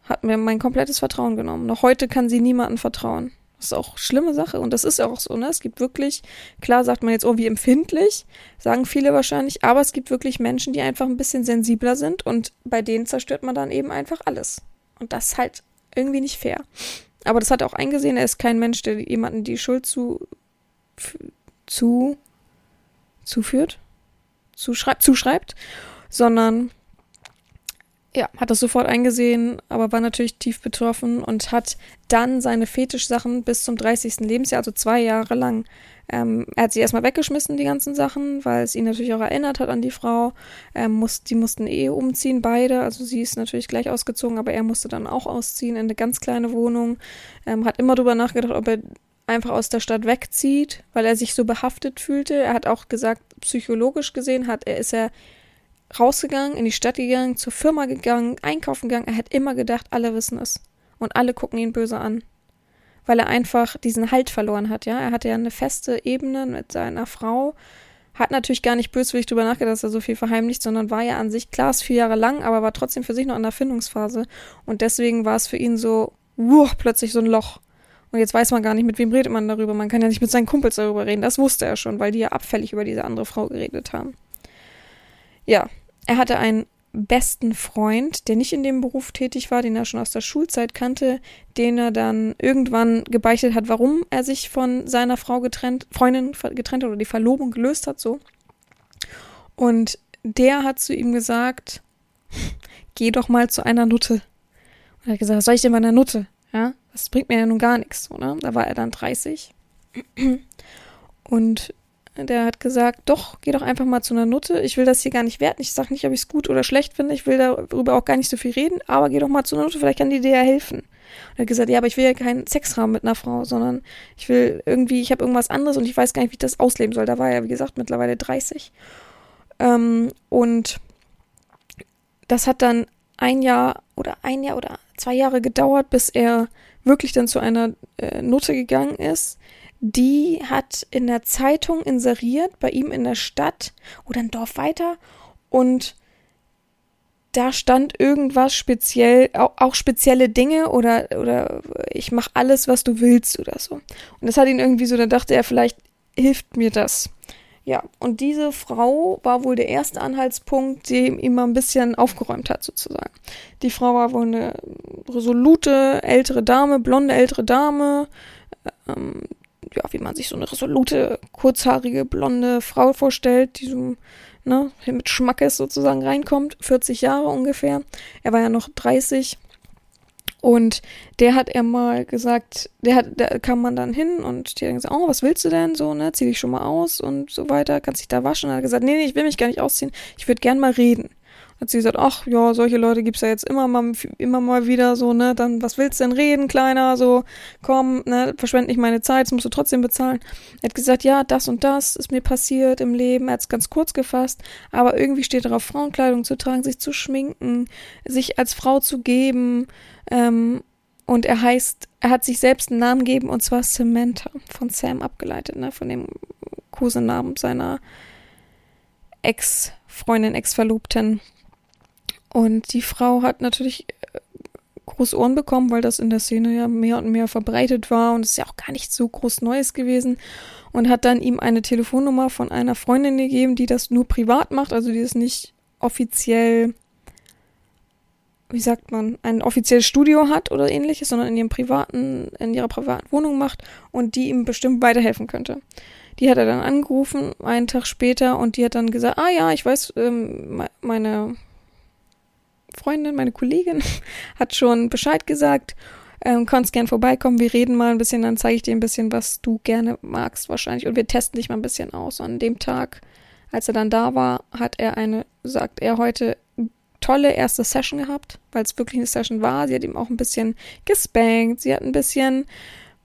hat mir mein komplettes Vertrauen genommen. Noch heute kann sie niemandem vertrauen. Das ist auch eine schlimme Sache und das ist auch so, ne? Es gibt wirklich, klar sagt man jetzt, oh, wie empfindlich, sagen viele wahrscheinlich, aber es gibt wirklich Menschen, die einfach ein bisschen sensibler sind und bei denen zerstört man dann eben einfach alles. Und das ist halt irgendwie nicht fair. Aber das hat er auch eingesehen, er ist kein Mensch, der jemanden die Schuld zu, zu, zuführt, zuschreibt, zuschreibt sondern ja, hat das sofort eingesehen, aber war natürlich tief betroffen und hat dann seine Fetischsachen bis zum 30. Lebensjahr, also zwei Jahre lang, ähm, er hat sie erstmal weggeschmissen, die ganzen Sachen, weil es ihn natürlich auch erinnert hat an die Frau. Ähm, muss, die mussten eh umziehen, beide. Also sie ist natürlich gleich ausgezogen, aber er musste dann auch ausziehen in eine ganz kleine Wohnung. Ähm, hat immer drüber nachgedacht, ob er einfach aus der Stadt wegzieht, weil er sich so behaftet fühlte. Er hat auch gesagt, psychologisch gesehen hat er ist er rausgegangen, in die Stadt gegangen, zur Firma gegangen, einkaufen gegangen. Er hat immer gedacht, alle wissen es. Und alle gucken ihn böse an. Weil er einfach diesen Halt verloren hat, ja. Er hatte ja eine feste Ebene mit seiner Frau. Hat natürlich gar nicht böswillig drüber nachgedacht, dass er so viel verheimlicht, sondern war ja an sich, klar, ist vier Jahre lang, aber war trotzdem für sich noch in der Findungsphase. Und deswegen war es für ihn so, wuh, plötzlich so ein Loch. Und jetzt weiß man gar nicht, mit wem redet man darüber. Man kann ja nicht mit seinen Kumpels darüber reden. Das wusste er schon, weil die ja abfällig über diese andere Frau geredet haben. Ja, er hatte einen besten Freund, der nicht in dem Beruf tätig war, den er schon aus der Schulzeit kannte, den er dann irgendwann gebeichtet hat, warum er sich von seiner Frau getrennt, Freundin getrennt hat oder die Verlobung gelöst hat, so. Und der hat zu ihm gesagt, geh doch mal zu einer Nutte. Und er hat gesagt, was soll ich denn bei einer Nutte? Ja, das bringt mir ja nun gar nichts, oder? Da war er dann 30. Und der hat gesagt, doch, geh doch einfach mal zu einer Nutte. Ich will das hier gar nicht werten. Ich sage nicht, ob ich es gut oder schlecht finde. Ich will darüber auch gar nicht so viel reden, aber geh doch mal zu einer Nutte, vielleicht kann die dir ja helfen. Und er hat gesagt, ja, aber ich will ja keinen Sex mit einer Frau, sondern ich will irgendwie, ich habe irgendwas anderes und ich weiß gar nicht, wie ich das ausleben soll. Da war er, wie gesagt, mittlerweile 30. Ähm, und das hat dann ein Jahr oder ein Jahr oder zwei Jahre gedauert, bis er wirklich dann zu einer äh, Nutte gegangen ist, die hat in der Zeitung inseriert, bei ihm in der Stadt oder ein Dorf weiter und da stand irgendwas speziell, auch, auch spezielle Dinge oder, oder ich mache alles, was du willst oder so. Und das hat ihn irgendwie so, da dachte er, vielleicht hilft mir das. Ja, und diese Frau war wohl der erste Anhaltspunkt, der ihm mal ein bisschen aufgeräumt hat, sozusagen. Die Frau war wohl eine resolute ältere Dame, blonde ältere Dame, ähm, ja, wie man sich so eine resolute, kurzhaarige, blonde Frau vorstellt, die so, ne, mit Schmackes sozusagen reinkommt, 40 Jahre ungefähr. Er war ja noch 30. Und der hat er mal gesagt, der hat, da kam man dann hin und die hat gesagt, oh, was willst du denn? So, ne, zieh dich schon mal aus und so weiter, kannst dich da waschen. Und er hat gesagt, nee, nee, ich will mich gar nicht ausziehen, ich würde gern mal reden hat sie gesagt, ach ja, solche Leute gibt's ja jetzt immer mal, immer mal wieder so, ne, dann, was willst denn reden, Kleiner, so, komm, ne, verschwend nicht meine Zeit, das musst du trotzdem bezahlen. Er hat gesagt, ja, das und das ist mir passiert im Leben, er hat's ganz kurz gefasst, aber irgendwie steht darauf, Frauenkleidung zu tragen, sich zu schminken, sich als Frau zu geben, ähm, und er heißt, er hat sich selbst einen Namen gegeben, und zwar Samantha, von Sam abgeleitet, ne, von dem Kosenamen seiner Ex-Freundin, Ex-Verlobten. Und die Frau hat natürlich äh, große Ohren bekommen, weil das in der Szene ja mehr und mehr verbreitet war und es ist ja auch gar nicht so groß Neues gewesen und hat dann ihm eine Telefonnummer von einer Freundin gegeben, die das nur privat macht, also die das nicht offiziell wie sagt man, ein offizielles Studio hat oder ähnliches, sondern in ihrem privaten, in ihrer privaten Wohnung macht und die ihm bestimmt weiterhelfen könnte. Die hat er dann angerufen, einen Tag später, und die hat dann gesagt, ah ja, ich weiß, ähm, meine Freundin, meine Kollegin hat schon Bescheid gesagt, ähm, kannst gern vorbeikommen, wir reden mal ein bisschen, dann zeige ich dir ein bisschen, was du gerne magst wahrscheinlich und wir testen dich mal ein bisschen aus. Und an dem Tag, als er dann da war, hat er eine, sagt er heute, tolle erste Session gehabt, weil es wirklich eine Session war. Sie hat ihm auch ein bisschen gespankt, sie hat ein bisschen,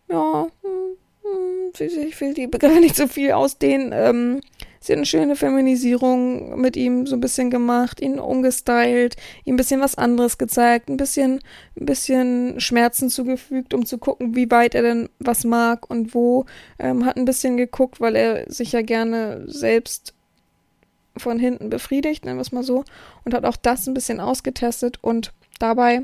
ja, hm, hm, ich will die gar nicht so viel ausdehnen. Ähm, sie hat eine schöne Feminisierung mit ihm so ein bisschen gemacht, ihn umgestylt, ihm ein bisschen was anderes gezeigt, ein bisschen, ein bisschen Schmerzen zugefügt, um zu gucken, wie weit er denn was mag und wo. Ähm, hat ein bisschen geguckt, weil er sich ja gerne selbst von hinten befriedigt, nennen wir es mal so, und hat auch das ein bisschen ausgetestet und dabei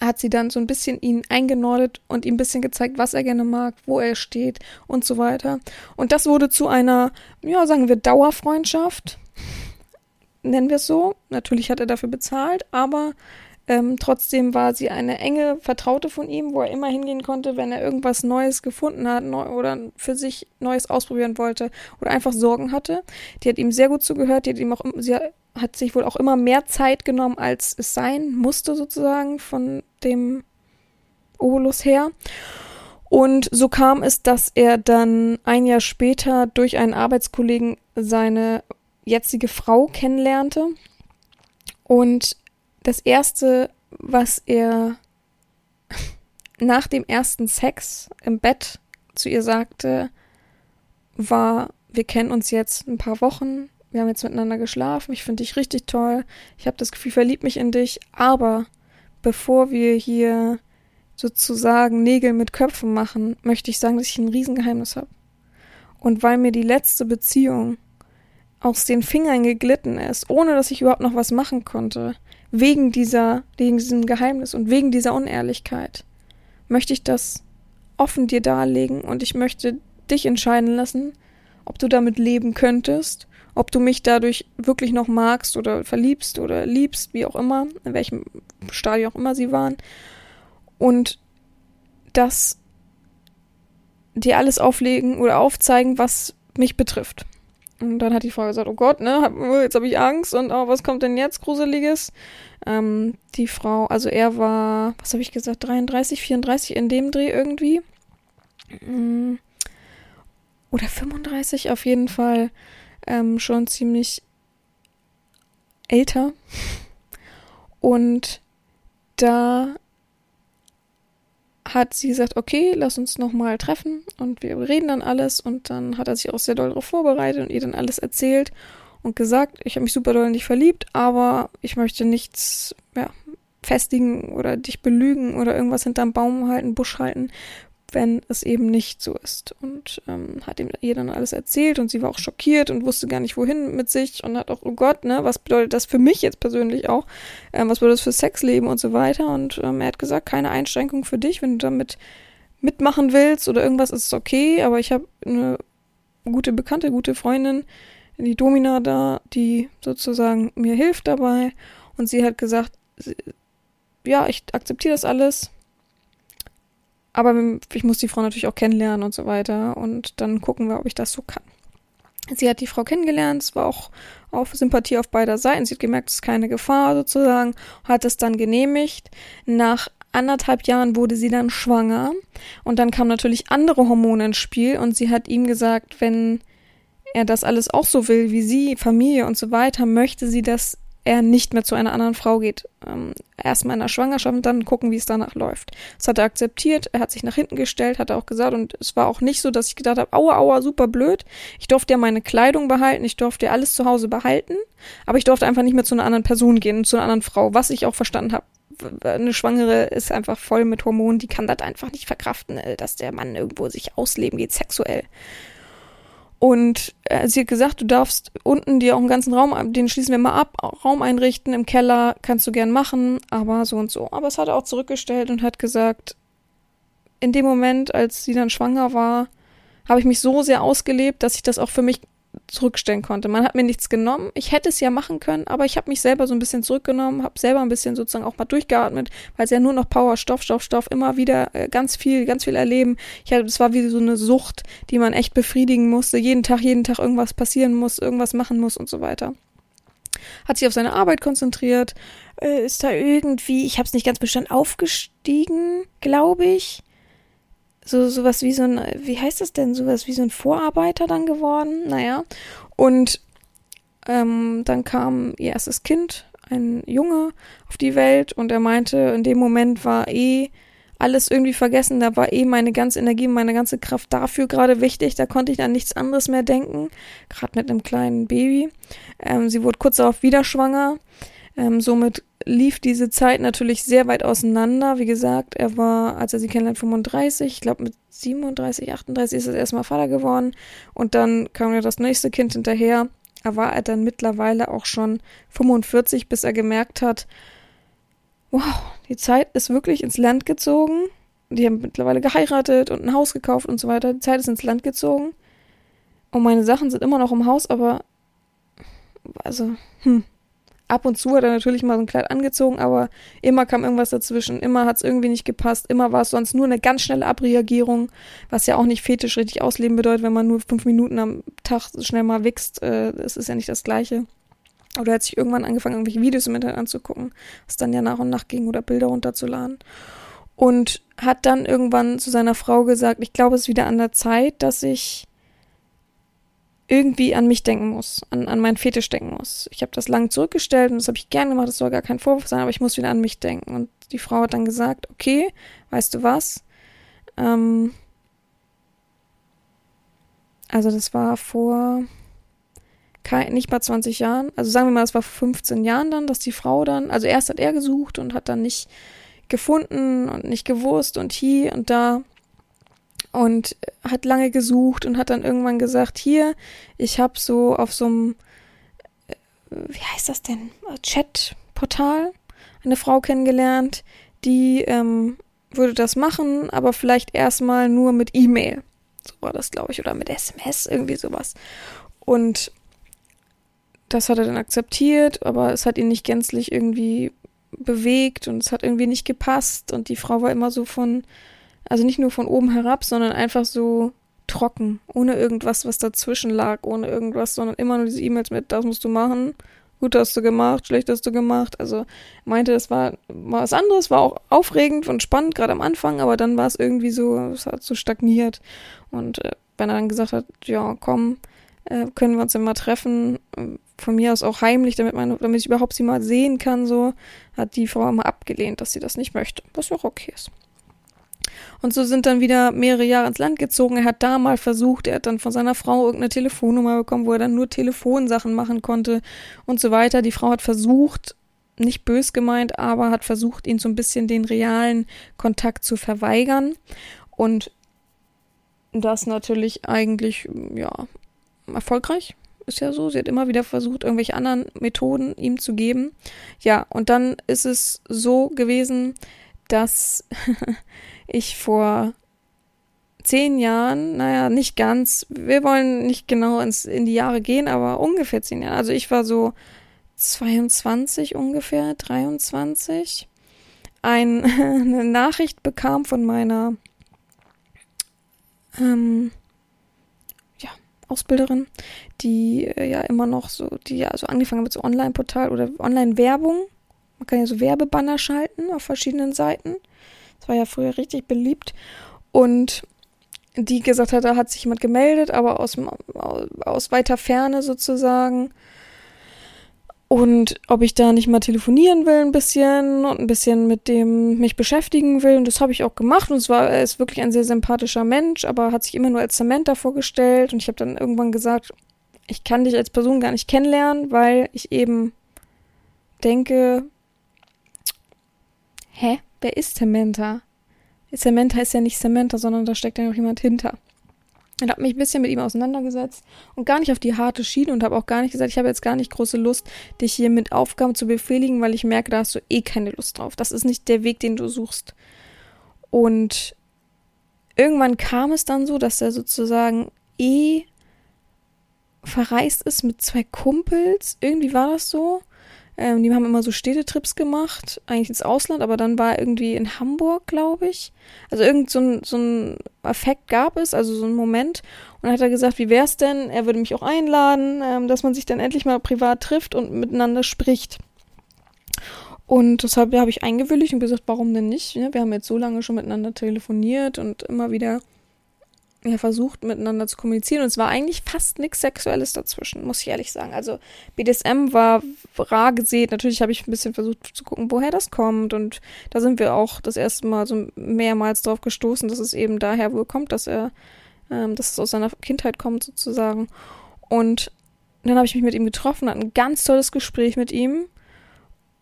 hat sie dann so ein bisschen ihn eingenordet und ihm ein bisschen gezeigt, was er gerne mag, wo er steht und so weiter. Und das wurde zu einer, ja, sagen wir, Dauerfreundschaft. Nennen wir es so. Natürlich hat er dafür bezahlt, aber ähm, trotzdem war sie eine enge Vertraute von ihm, wo er immer hingehen konnte, wenn er irgendwas Neues gefunden hat neu oder für sich Neues ausprobieren wollte oder einfach Sorgen hatte. Die hat ihm sehr gut zugehört, die hat ihm auch, sie hat sich wohl auch immer mehr Zeit genommen, als es sein musste, sozusagen, von dem Obolus her. Und so kam es, dass er dann ein Jahr später durch einen Arbeitskollegen seine jetzige Frau kennenlernte. Und das erste, was er nach dem ersten Sex im Bett zu ihr sagte, war, wir kennen uns jetzt ein paar Wochen, wir haben jetzt miteinander geschlafen, ich finde dich richtig toll, ich habe das Gefühl, verlieb mich in dich, aber bevor wir hier sozusagen Nägel mit Köpfen machen, möchte ich sagen, dass ich ein Riesengeheimnis habe. Und weil mir die letzte Beziehung aus den Fingern geglitten ist, ohne dass ich überhaupt noch was machen konnte, wegen dieser, wegen diesem Geheimnis und wegen dieser Unehrlichkeit, möchte ich das offen dir darlegen. Und ich möchte dich entscheiden lassen, ob du damit leben könntest ob du mich dadurch wirklich noch magst oder verliebst oder liebst, wie auch immer, in welchem Stadium auch immer sie waren. Und das dir alles auflegen oder aufzeigen, was mich betrifft. Und dann hat die Frau gesagt, oh Gott, ne, jetzt habe ich Angst und oh, was kommt denn jetzt Gruseliges? Ähm, die Frau, also er war, was habe ich gesagt, 33, 34 in dem Dreh irgendwie. Mm. Oder 35 auf jeden Fall ähm, schon ziemlich älter. Und da hat sie gesagt, okay, lass uns nochmal treffen und wir reden dann alles und dann hat er sich auch sehr doll darauf vorbereitet und ihr dann alles erzählt und gesagt, ich habe mich super doll in dich verliebt, aber ich möchte nichts ja, festigen oder dich belügen oder irgendwas hinterm Baum halten, Busch halten, wenn es eben nicht so ist. Und ähm, hat ihm ihr dann alles erzählt und sie war auch schockiert und wusste gar nicht wohin mit sich und hat auch, oh Gott, ne, was bedeutet das für mich jetzt persönlich auch? Ähm, was bedeutet das für Sexleben und so weiter? Und ähm, er hat gesagt, keine Einschränkung für dich, wenn du damit mitmachen willst oder irgendwas ist es okay, aber ich habe eine gute Bekannte, gute Freundin, die Domina da, die sozusagen mir hilft dabei. Und sie hat gesagt, ja, ich akzeptiere das alles, aber ich muss die Frau natürlich auch kennenlernen und so weiter. Und dann gucken wir, ob ich das so kann. Sie hat die Frau kennengelernt, es war auch auf Sympathie auf beider Seiten. Sie hat gemerkt, es ist keine Gefahr sozusagen, hat es dann genehmigt. Nach anderthalb Jahren wurde sie dann schwanger und dann kamen natürlich andere Hormone ins Spiel und sie hat ihm gesagt, wenn er das alles auch so will wie sie, Familie und so weiter, möchte sie das er nicht mehr zu einer anderen Frau geht. Ähm, Erstmal in der Schwangerschaft und dann gucken, wie es danach läuft. Das hat er akzeptiert, er hat sich nach hinten gestellt, hat er auch gesagt und es war auch nicht so, dass ich gedacht habe, aua, aua, super blöd. Ich durfte ja meine Kleidung behalten, ich durfte ja alles zu Hause behalten, aber ich durfte einfach nicht mehr zu einer anderen Person gehen, zu einer anderen Frau, was ich auch verstanden habe. Eine Schwangere ist einfach voll mit Hormonen, die kann das einfach nicht verkraften, äh, dass der Mann irgendwo sich ausleben geht, sexuell. Und äh, sie hat gesagt, du darfst unten dir auch einen ganzen Raum, den schließen wir mal ab, Raum einrichten, im Keller kannst du gern machen, aber so und so. Aber es hat er auch zurückgestellt und hat gesagt, in dem Moment, als sie dann schwanger war, habe ich mich so sehr ausgelebt, dass ich das auch für mich zurückstellen konnte. Man hat mir nichts genommen. Ich hätte es ja machen können, aber ich habe mich selber so ein bisschen zurückgenommen, habe selber ein bisschen sozusagen auch mal durchgeatmet, weil es ja nur noch Power, Stoff, Stoff, Stoff, immer wieder äh, ganz viel, ganz viel erleben. Ich hatte, es war wie so eine Sucht, die man echt befriedigen musste. Jeden Tag, jeden Tag irgendwas passieren muss, irgendwas machen muss und so weiter. Hat sich auf seine Arbeit konzentriert, äh, ist da irgendwie, ich habe es nicht ganz bestanden, aufgestiegen, glaube ich so sowas wie so ein, wie heißt das denn, sowas wie so ein Vorarbeiter dann geworden, naja. Und ähm, dann kam ihr erstes Kind, ein Junge, auf die Welt und er meinte, in dem Moment war eh alles irgendwie vergessen, da war eh meine ganze Energie, meine ganze Kraft dafür gerade wichtig, da konnte ich an nichts anderes mehr denken, gerade mit einem kleinen Baby. Ähm, sie wurde kurz darauf wieder schwanger, ähm, somit lief diese Zeit natürlich sehr weit auseinander. Wie gesagt, er war, als er sie kennenlernt, 35. Ich glaube, mit 37, 38 ist er erstmal Vater geworden. Und dann kam ja das nächste Kind hinterher. Da war er dann mittlerweile auch schon 45, bis er gemerkt hat, wow, die Zeit ist wirklich ins Land gezogen. Die haben mittlerweile geheiratet und ein Haus gekauft und so weiter. Die Zeit ist ins Land gezogen. Und meine Sachen sind immer noch im Haus, aber also, hm, ab und zu hat er natürlich mal so ein Kleid angezogen, aber immer kam irgendwas dazwischen. Immer hat es irgendwie nicht gepasst. Immer war es sonst nur eine ganz schnelle Abreagierung, was ja auch nicht fetisch richtig ausleben bedeutet, wenn man nur fünf Minuten am Tag schnell mal wächst. Äh, das ist ja nicht das Gleiche. Oder er hat sich irgendwann angefangen, irgendwelche Videos im Internet anzugucken, was dann ja nach und nach ging oder Bilder runterzuladen. Und hat dann irgendwann zu seiner Frau gesagt, ich glaube, es ist wieder an der Zeit, dass ich irgendwie an mich denken muss, an, an meinen Fetisch denken muss. Ich habe das lang zurückgestellt und das habe ich gern gemacht, das soll gar kein Vorwurf sein, aber ich muss wieder an mich denken. Und die Frau hat dann gesagt, okay, weißt du was? Ähm, also das war vor kein, nicht mal 20 Jahren, also sagen wir mal, es war vor 15 Jahren dann, dass die Frau dann, also erst hat er gesucht und hat dann nicht gefunden und nicht gewusst und hier und da und hat lange gesucht und hat dann irgendwann gesagt, hier, ich habe so auf so einem, äh, wie heißt das denn, Chat-Portal eine Frau kennengelernt, die ähm, würde das machen, aber vielleicht erstmal nur mit E-Mail. So war das, glaube ich, oder mit SMS, irgendwie sowas. Und das hat er dann akzeptiert, aber es hat ihn nicht gänzlich irgendwie bewegt und es hat irgendwie nicht gepasst und die Frau war immer so von also nicht nur von oben herab, sondern einfach so trocken, ohne irgendwas, was dazwischen lag, ohne irgendwas, sondern immer nur diese E-Mails mit, das musst du machen, gut hast du gemacht, schlecht hast du gemacht. Also meinte, das war, was anderes, war auch aufregend und spannend, gerade am Anfang, aber dann war es irgendwie so, es hat so stagniert. Und äh, wenn er dann gesagt hat, ja, komm, äh, können wir uns immer treffen, von mir aus auch heimlich, damit man, damit ich überhaupt sie mal sehen kann, so, hat die Frau immer abgelehnt, dass sie das nicht möchte, was auch okay ist. Und so sind dann wieder mehrere Jahre ins Land gezogen. Er hat da mal versucht, er hat dann von seiner Frau irgendeine Telefonnummer bekommen, wo er dann nur Telefonsachen machen konnte und so weiter. Die Frau hat versucht, nicht bös gemeint, aber hat versucht, ihn so ein bisschen den realen Kontakt zu verweigern. Und das natürlich eigentlich, ja, erfolgreich. Ist ja so. Sie hat immer wieder versucht, irgendwelche anderen Methoden ihm zu geben. Ja, und dann ist es so gewesen, dass ich vor zehn Jahren, naja, nicht ganz, wir wollen nicht genau ins, in die Jahre gehen, aber ungefähr zehn Jahre. Also ich war so 22 ungefähr, 23, ein, eine Nachricht bekam von meiner ähm, ja, Ausbilderin, die äh, ja immer noch so, die ja so angefangen mit so Online-Portal oder Online-Werbung. Man kann ja so Werbebanner schalten auf verschiedenen Seiten. Das war ja früher richtig beliebt. Und die gesagt hat, da hat sich jemand gemeldet, aber aus, aus weiter Ferne sozusagen. Und ob ich da nicht mal telefonieren will ein bisschen und ein bisschen mit dem mich beschäftigen will. Und das habe ich auch gemacht. Und es war, er ist wirklich ein sehr sympathischer Mensch, aber hat sich immer nur als Samantha vorgestellt. Und ich habe dann irgendwann gesagt, ich kann dich als Person gar nicht kennenlernen, weil ich eben denke, hä? Wer ist Samantha? Samantha ist ja nicht Samantha, sondern da steckt ja noch jemand hinter. Und habe mich ein bisschen mit ihm auseinandergesetzt und gar nicht auf die harte Schiene und habe auch gar nicht gesagt, ich habe jetzt gar nicht große Lust, dich hier mit Aufgaben zu befehligen, weil ich merke, da hast du eh keine Lust drauf. Das ist nicht der Weg, den du suchst. Und irgendwann kam es dann so, dass er sozusagen eh verreist ist mit zwei Kumpels. Irgendwie war das so. Ähm, die haben immer so Städtetrips gemacht, eigentlich ins Ausland, aber dann war er irgendwie in Hamburg, glaube ich. Also irgend so ein, so ein Effekt gab es, also so ein Moment. Und dann hat er gesagt, wie wär's denn? Er würde mich auch einladen, ähm, dass man sich dann endlich mal privat trifft und miteinander spricht. Und deshalb habe ich eingewilligt und gesagt, warum denn nicht? Ne? Wir haben jetzt so lange schon miteinander telefoniert und immer wieder ja, versucht, miteinander zu kommunizieren. Und es war eigentlich fast nichts Sexuelles dazwischen, muss ich ehrlich sagen. Also BDSM war rar gesät. Natürlich habe ich ein bisschen versucht zu gucken, woher das kommt. Und da sind wir auch das erste Mal so mehrmals drauf gestoßen, dass es eben daher wohl kommt, dass er, ähm, dass es aus seiner Kindheit kommt sozusagen. Und dann habe ich mich mit ihm getroffen, hatte ein ganz tolles Gespräch mit ihm.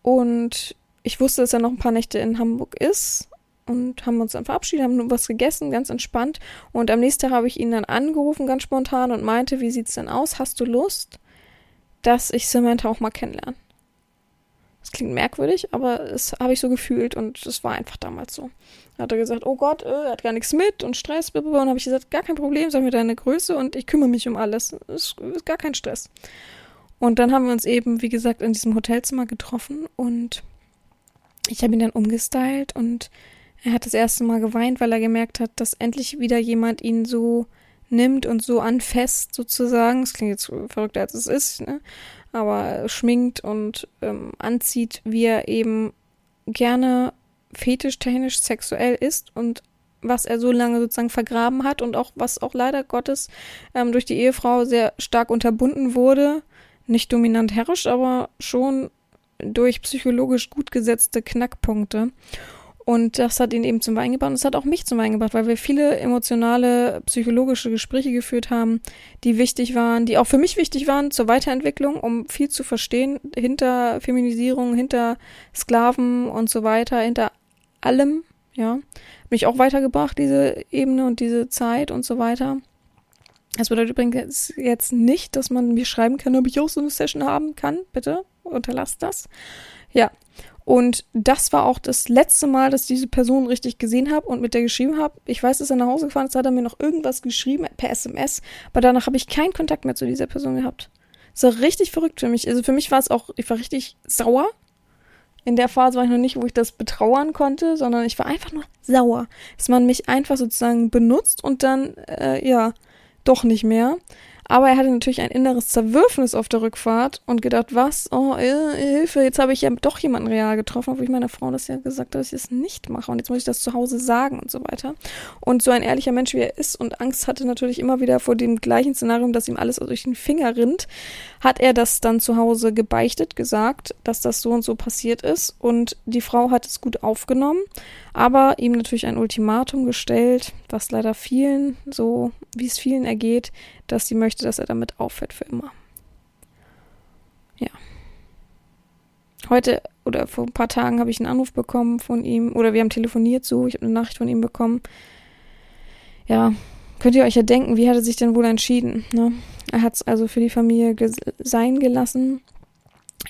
Und ich wusste, dass er noch ein paar Nächte in Hamburg ist und haben uns dann verabschiedet, haben nur was gegessen, ganz entspannt. Und am nächsten Tag habe ich ihn dann angerufen, ganz spontan, und meinte, wie sieht's denn aus? Hast du Lust, dass ich Samantha auch mal kennenlerne? Das klingt merkwürdig, aber das habe ich so gefühlt und es war einfach damals so. Da hat er gesagt, oh Gott, äh, er hat gar nichts mit und Stress, und habe ich gesagt, gar kein Problem, sag mir deine Größe und ich kümmere mich um alles. Ist, ist gar kein Stress. Und dann haben wir uns eben, wie gesagt, in diesem Hotelzimmer getroffen und ich habe ihn dann umgestylt und er hat das erste Mal geweint, weil er gemerkt hat, dass endlich wieder jemand ihn so nimmt und so anfasst, sozusagen. Das klingt jetzt verrückter, als es ist, ne? Aber schminkt und ähm, anzieht, wie er eben gerne fetischtechnisch sexuell ist und was er so lange sozusagen vergraben hat und auch was auch leider Gottes ähm, durch die Ehefrau sehr stark unterbunden wurde. Nicht dominant herrisch, aber schon durch psychologisch gut gesetzte Knackpunkte. Und das hat ihn eben zum Wein gebracht und es hat auch mich zum Wein gebracht, weil wir viele emotionale, psychologische Gespräche geführt haben, die wichtig waren, die auch für mich wichtig waren zur Weiterentwicklung, um viel zu verstehen hinter Feminisierung, hinter Sklaven und so weiter, hinter allem, ja. Mich auch weitergebracht, diese Ebene und diese Zeit und so weiter. Das bedeutet übrigens jetzt nicht, dass man mir schreiben kann, ob ich auch so eine Session haben kann. Bitte unterlasst das. Ja, und das war auch das letzte Mal, dass ich diese Person richtig gesehen habe und mit der geschrieben habe. Ich weiß, dass er nach Hause gefahren ist, hat er mir noch irgendwas geschrieben per SMS, aber danach habe ich keinen Kontakt mehr zu dieser Person gehabt. Das war richtig verrückt für mich. Also für mich war es auch, ich war richtig sauer. In der Phase war ich noch nicht, wo ich das betrauern konnte, sondern ich war einfach nur sauer, dass man mich einfach sozusagen benutzt und dann, äh, ja, doch nicht mehr. Aber er hatte natürlich ein inneres Zerwürfnis auf der Rückfahrt und gedacht, was? Oh, Hilfe, jetzt habe ich ja doch jemanden real getroffen, obwohl ich meiner Frau das ja gesagt habe, dass ich es nicht mache. Und jetzt muss ich das zu Hause sagen und so weiter. Und so ein ehrlicher Mensch, wie er ist und Angst hatte natürlich immer wieder vor dem gleichen Szenario, dass ihm alles durch den Finger rinnt, hat er das dann zu Hause gebeichtet, gesagt, dass das so und so passiert ist. Und die Frau hat es gut aufgenommen, aber ihm natürlich ein Ultimatum gestellt, was leider vielen, so wie es vielen ergeht, dass sie möchte, dass er damit aufhört für immer. Ja. Heute oder vor ein paar Tagen habe ich einen Anruf bekommen von ihm oder wir haben telefoniert so, ich habe eine Nachricht von ihm bekommen. Ja, könnt ihr euch ja denken, wie hat er sich denn wohl entschieden? Ne? Er hat es also für die Familie sein gelassen.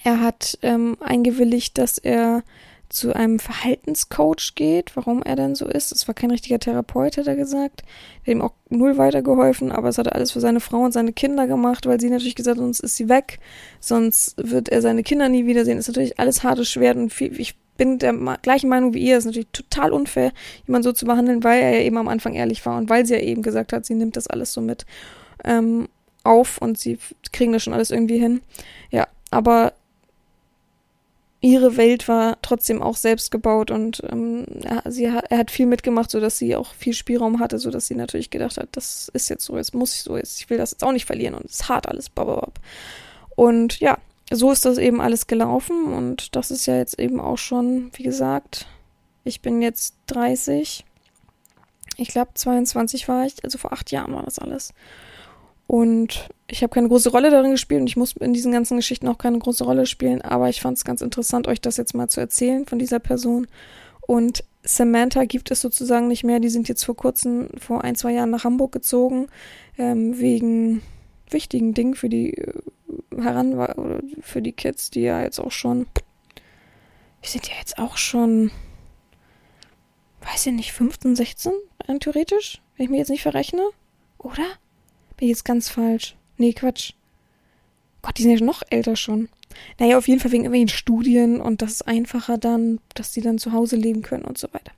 Er hat ähm, eingewilligt, dass er zu einem Verhaltenscoach geht, warum er denn so ist. Es war kein richtiger Therapeut, hat er gesagt. Der ihm auch null weitergeholfen, aber es hat er alles für seine Frau und seine Kinder gemacht, weil sie natürlich gesagt hat, sonst ist sie weg, sonst wird er seine Kinder nie wiedersehen. Ist natürlich alles harte Schwert und viel, ich bin der gleichen Meinung wie ihr. Es ist natürlich total unfair, jemanden so zu behandeln, weil er ja eben am Anfang ehrlich war und weil sie ja eben gesagt hat, sie nimmt das alles so mit ähm, auf und sie kriegen das schon alles irgendwie hin. Ja, aber ihre Welt war trotzdem auch selbst gebaut und ähm, er, sie, er hat viel mitgemacht, sodass sie auch viel Spielraum hatte, sodass sie natürlich gedacht hat, das ist jetzt so, jetzt muss ich so, jetzt, ich will das jetzt auch nicht verlieren und es ist hart alles, bababab. Und ja, so ist das eben alles gelaufen und das ist ja jetzt eben auch schon, wie gesagt, ich bin jetzt 30. Ich glaube, 22 war ich, also vor acht Jahren war das alles. Und ich habe keine große Rolle darin gespielt und ich muss in diesen ganzen Geschichten auch keine große Rolle spielen, aber ich fand es ganz interessant, euch das jetzt mal zu erzählen von dieser Person. Und Samantha gibt es sozusagen nicht mehr. Die sind jetzt vor kurzem, vor ein, zwei Jahren nach Hamburg gezogen, ähm, wegen wichtigen Dingen für die äh, Heran für die Kids, die ja jetzt auch schon, wir sind ja jetzt auch schon, weiß ich nicht, 15, 16, rein theoretisch, wenn ich mir jetzt nicht verrechne, oder? Bin ich jetzt ganz falsch. Nee, Quatsch. Gott, die sind ja noch älter schon. Naja, auf jeden Fall wegen irgendwelchen Studien und das ist einfacher dann, dass die dann zu Hause leben können und so weiter.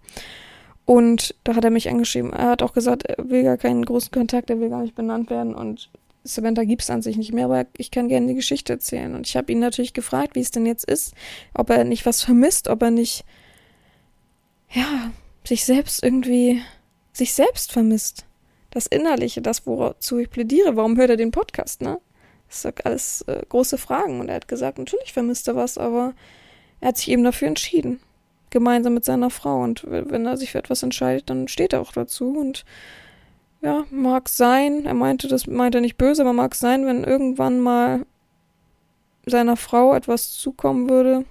Und da hat er mich angeschrieben. Er hat auch gesagt, er will gar keinen großen Kontakt, er will gar nicht benannt werden und Samantha gibt es an sich nicht mehr, aber ich kann gerne die Geschichte erzählen. Und ich habe ihn natürlich gefragt, wie es denn jetzt ist, ob er nicht was vermisst, ob er nicht, ja, sich selbst irgendwie, sich selbst vermisst. Das Innerliche, das, wozu ich plädiere. Warum hört er den Podcast, ne? Das sind alles äh, große Fragen. Und er hat gesagt, natürlich vermisst er was, aber er hat sich eben dafür entschieden. Gemeinsam mit seiner Frau. Und wenn er sich für etwas entscheidet, dann steht er auch dazu. Und ja, mag sein, er meinte, das meinte er nicht böse, aber mag sein, wenn irgendwann mal seiner Frau etwas zukommen würde,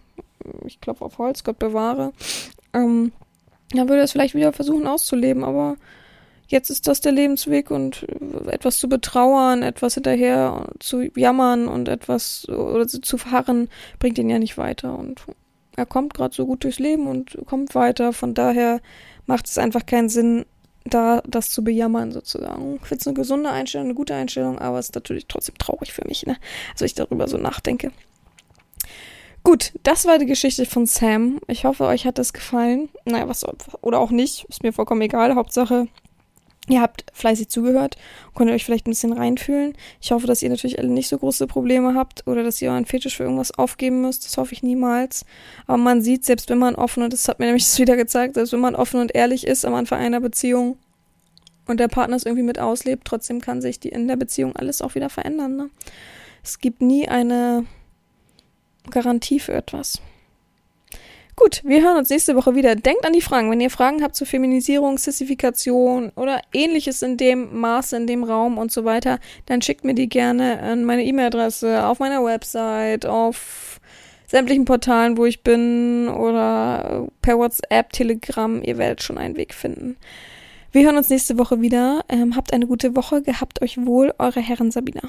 ich klopfe auf Holz, Gott bewahre, ähm, dann würde er es vielleicht wieder versuchen auszuleben, aber jetzt ist das der Lebensweg und etwas zu betrauern, etwas hinterher zu jammern und etwas oder zu verharren, bringt ihn ja nicht weiter und er kommt gerade so gut durchs Leben und kommt weiter, von daher macht es einfach keinen Sinn, da das zu bejammern sozusagen. Ich finde es eine gesunde Einstellung, eine gute Einstellung, aber es ist natürlich trotzdem traurig für mich, ne? Also ich darüber so nachdenke. Gut, das war die Geschichte von Sam. Ich hoffe, euch hat das gefallen. Naja, was oder auch nicht, ist mir vollkommen egal. Hauptsache, Ihr habt fleißig zugehört, konntet euch vielleicht ein bisschen reinfühlen. Ich hoffe, dass ihr natürlich alle nicht so große Probleme habt oder dass ihr euren Fetisch für irgendwas aufgeben müsst. Das hoffe ich niemals. Aber man sieht, selbst wenn man offen, und das hat mir nämlich das wieder gezeigt, selbst wenn man offen und ehrlich ist am Anfang einer Beziehung und der Partner es irgendwie mit auslebt, trotzdem kann sich die, in der Beziehung alles auch wieder verändern. Ne? Es gibt nie eine Garantie für etwas. Gut, wir hören uns nächste Woche wieder. Denkt an die Fragen. Wenn ihr Fragen habt zur Feminisierung, Sissifikation oder ähnliches in dem Maße, in dem Raum und so weiter, dann schickt mir die gerne an meine E-Mail-Adresse, auf meiner Website, auf sämtlichen Portalen, wo ich bin oder per WhatsApp, Telegram. Ihr werdet schon einen Weg finden. Wir hören uns nächste Woche wieder. Ähm, habt eine gute Woche. Gehabt euch wohl, eure Herren Sabina.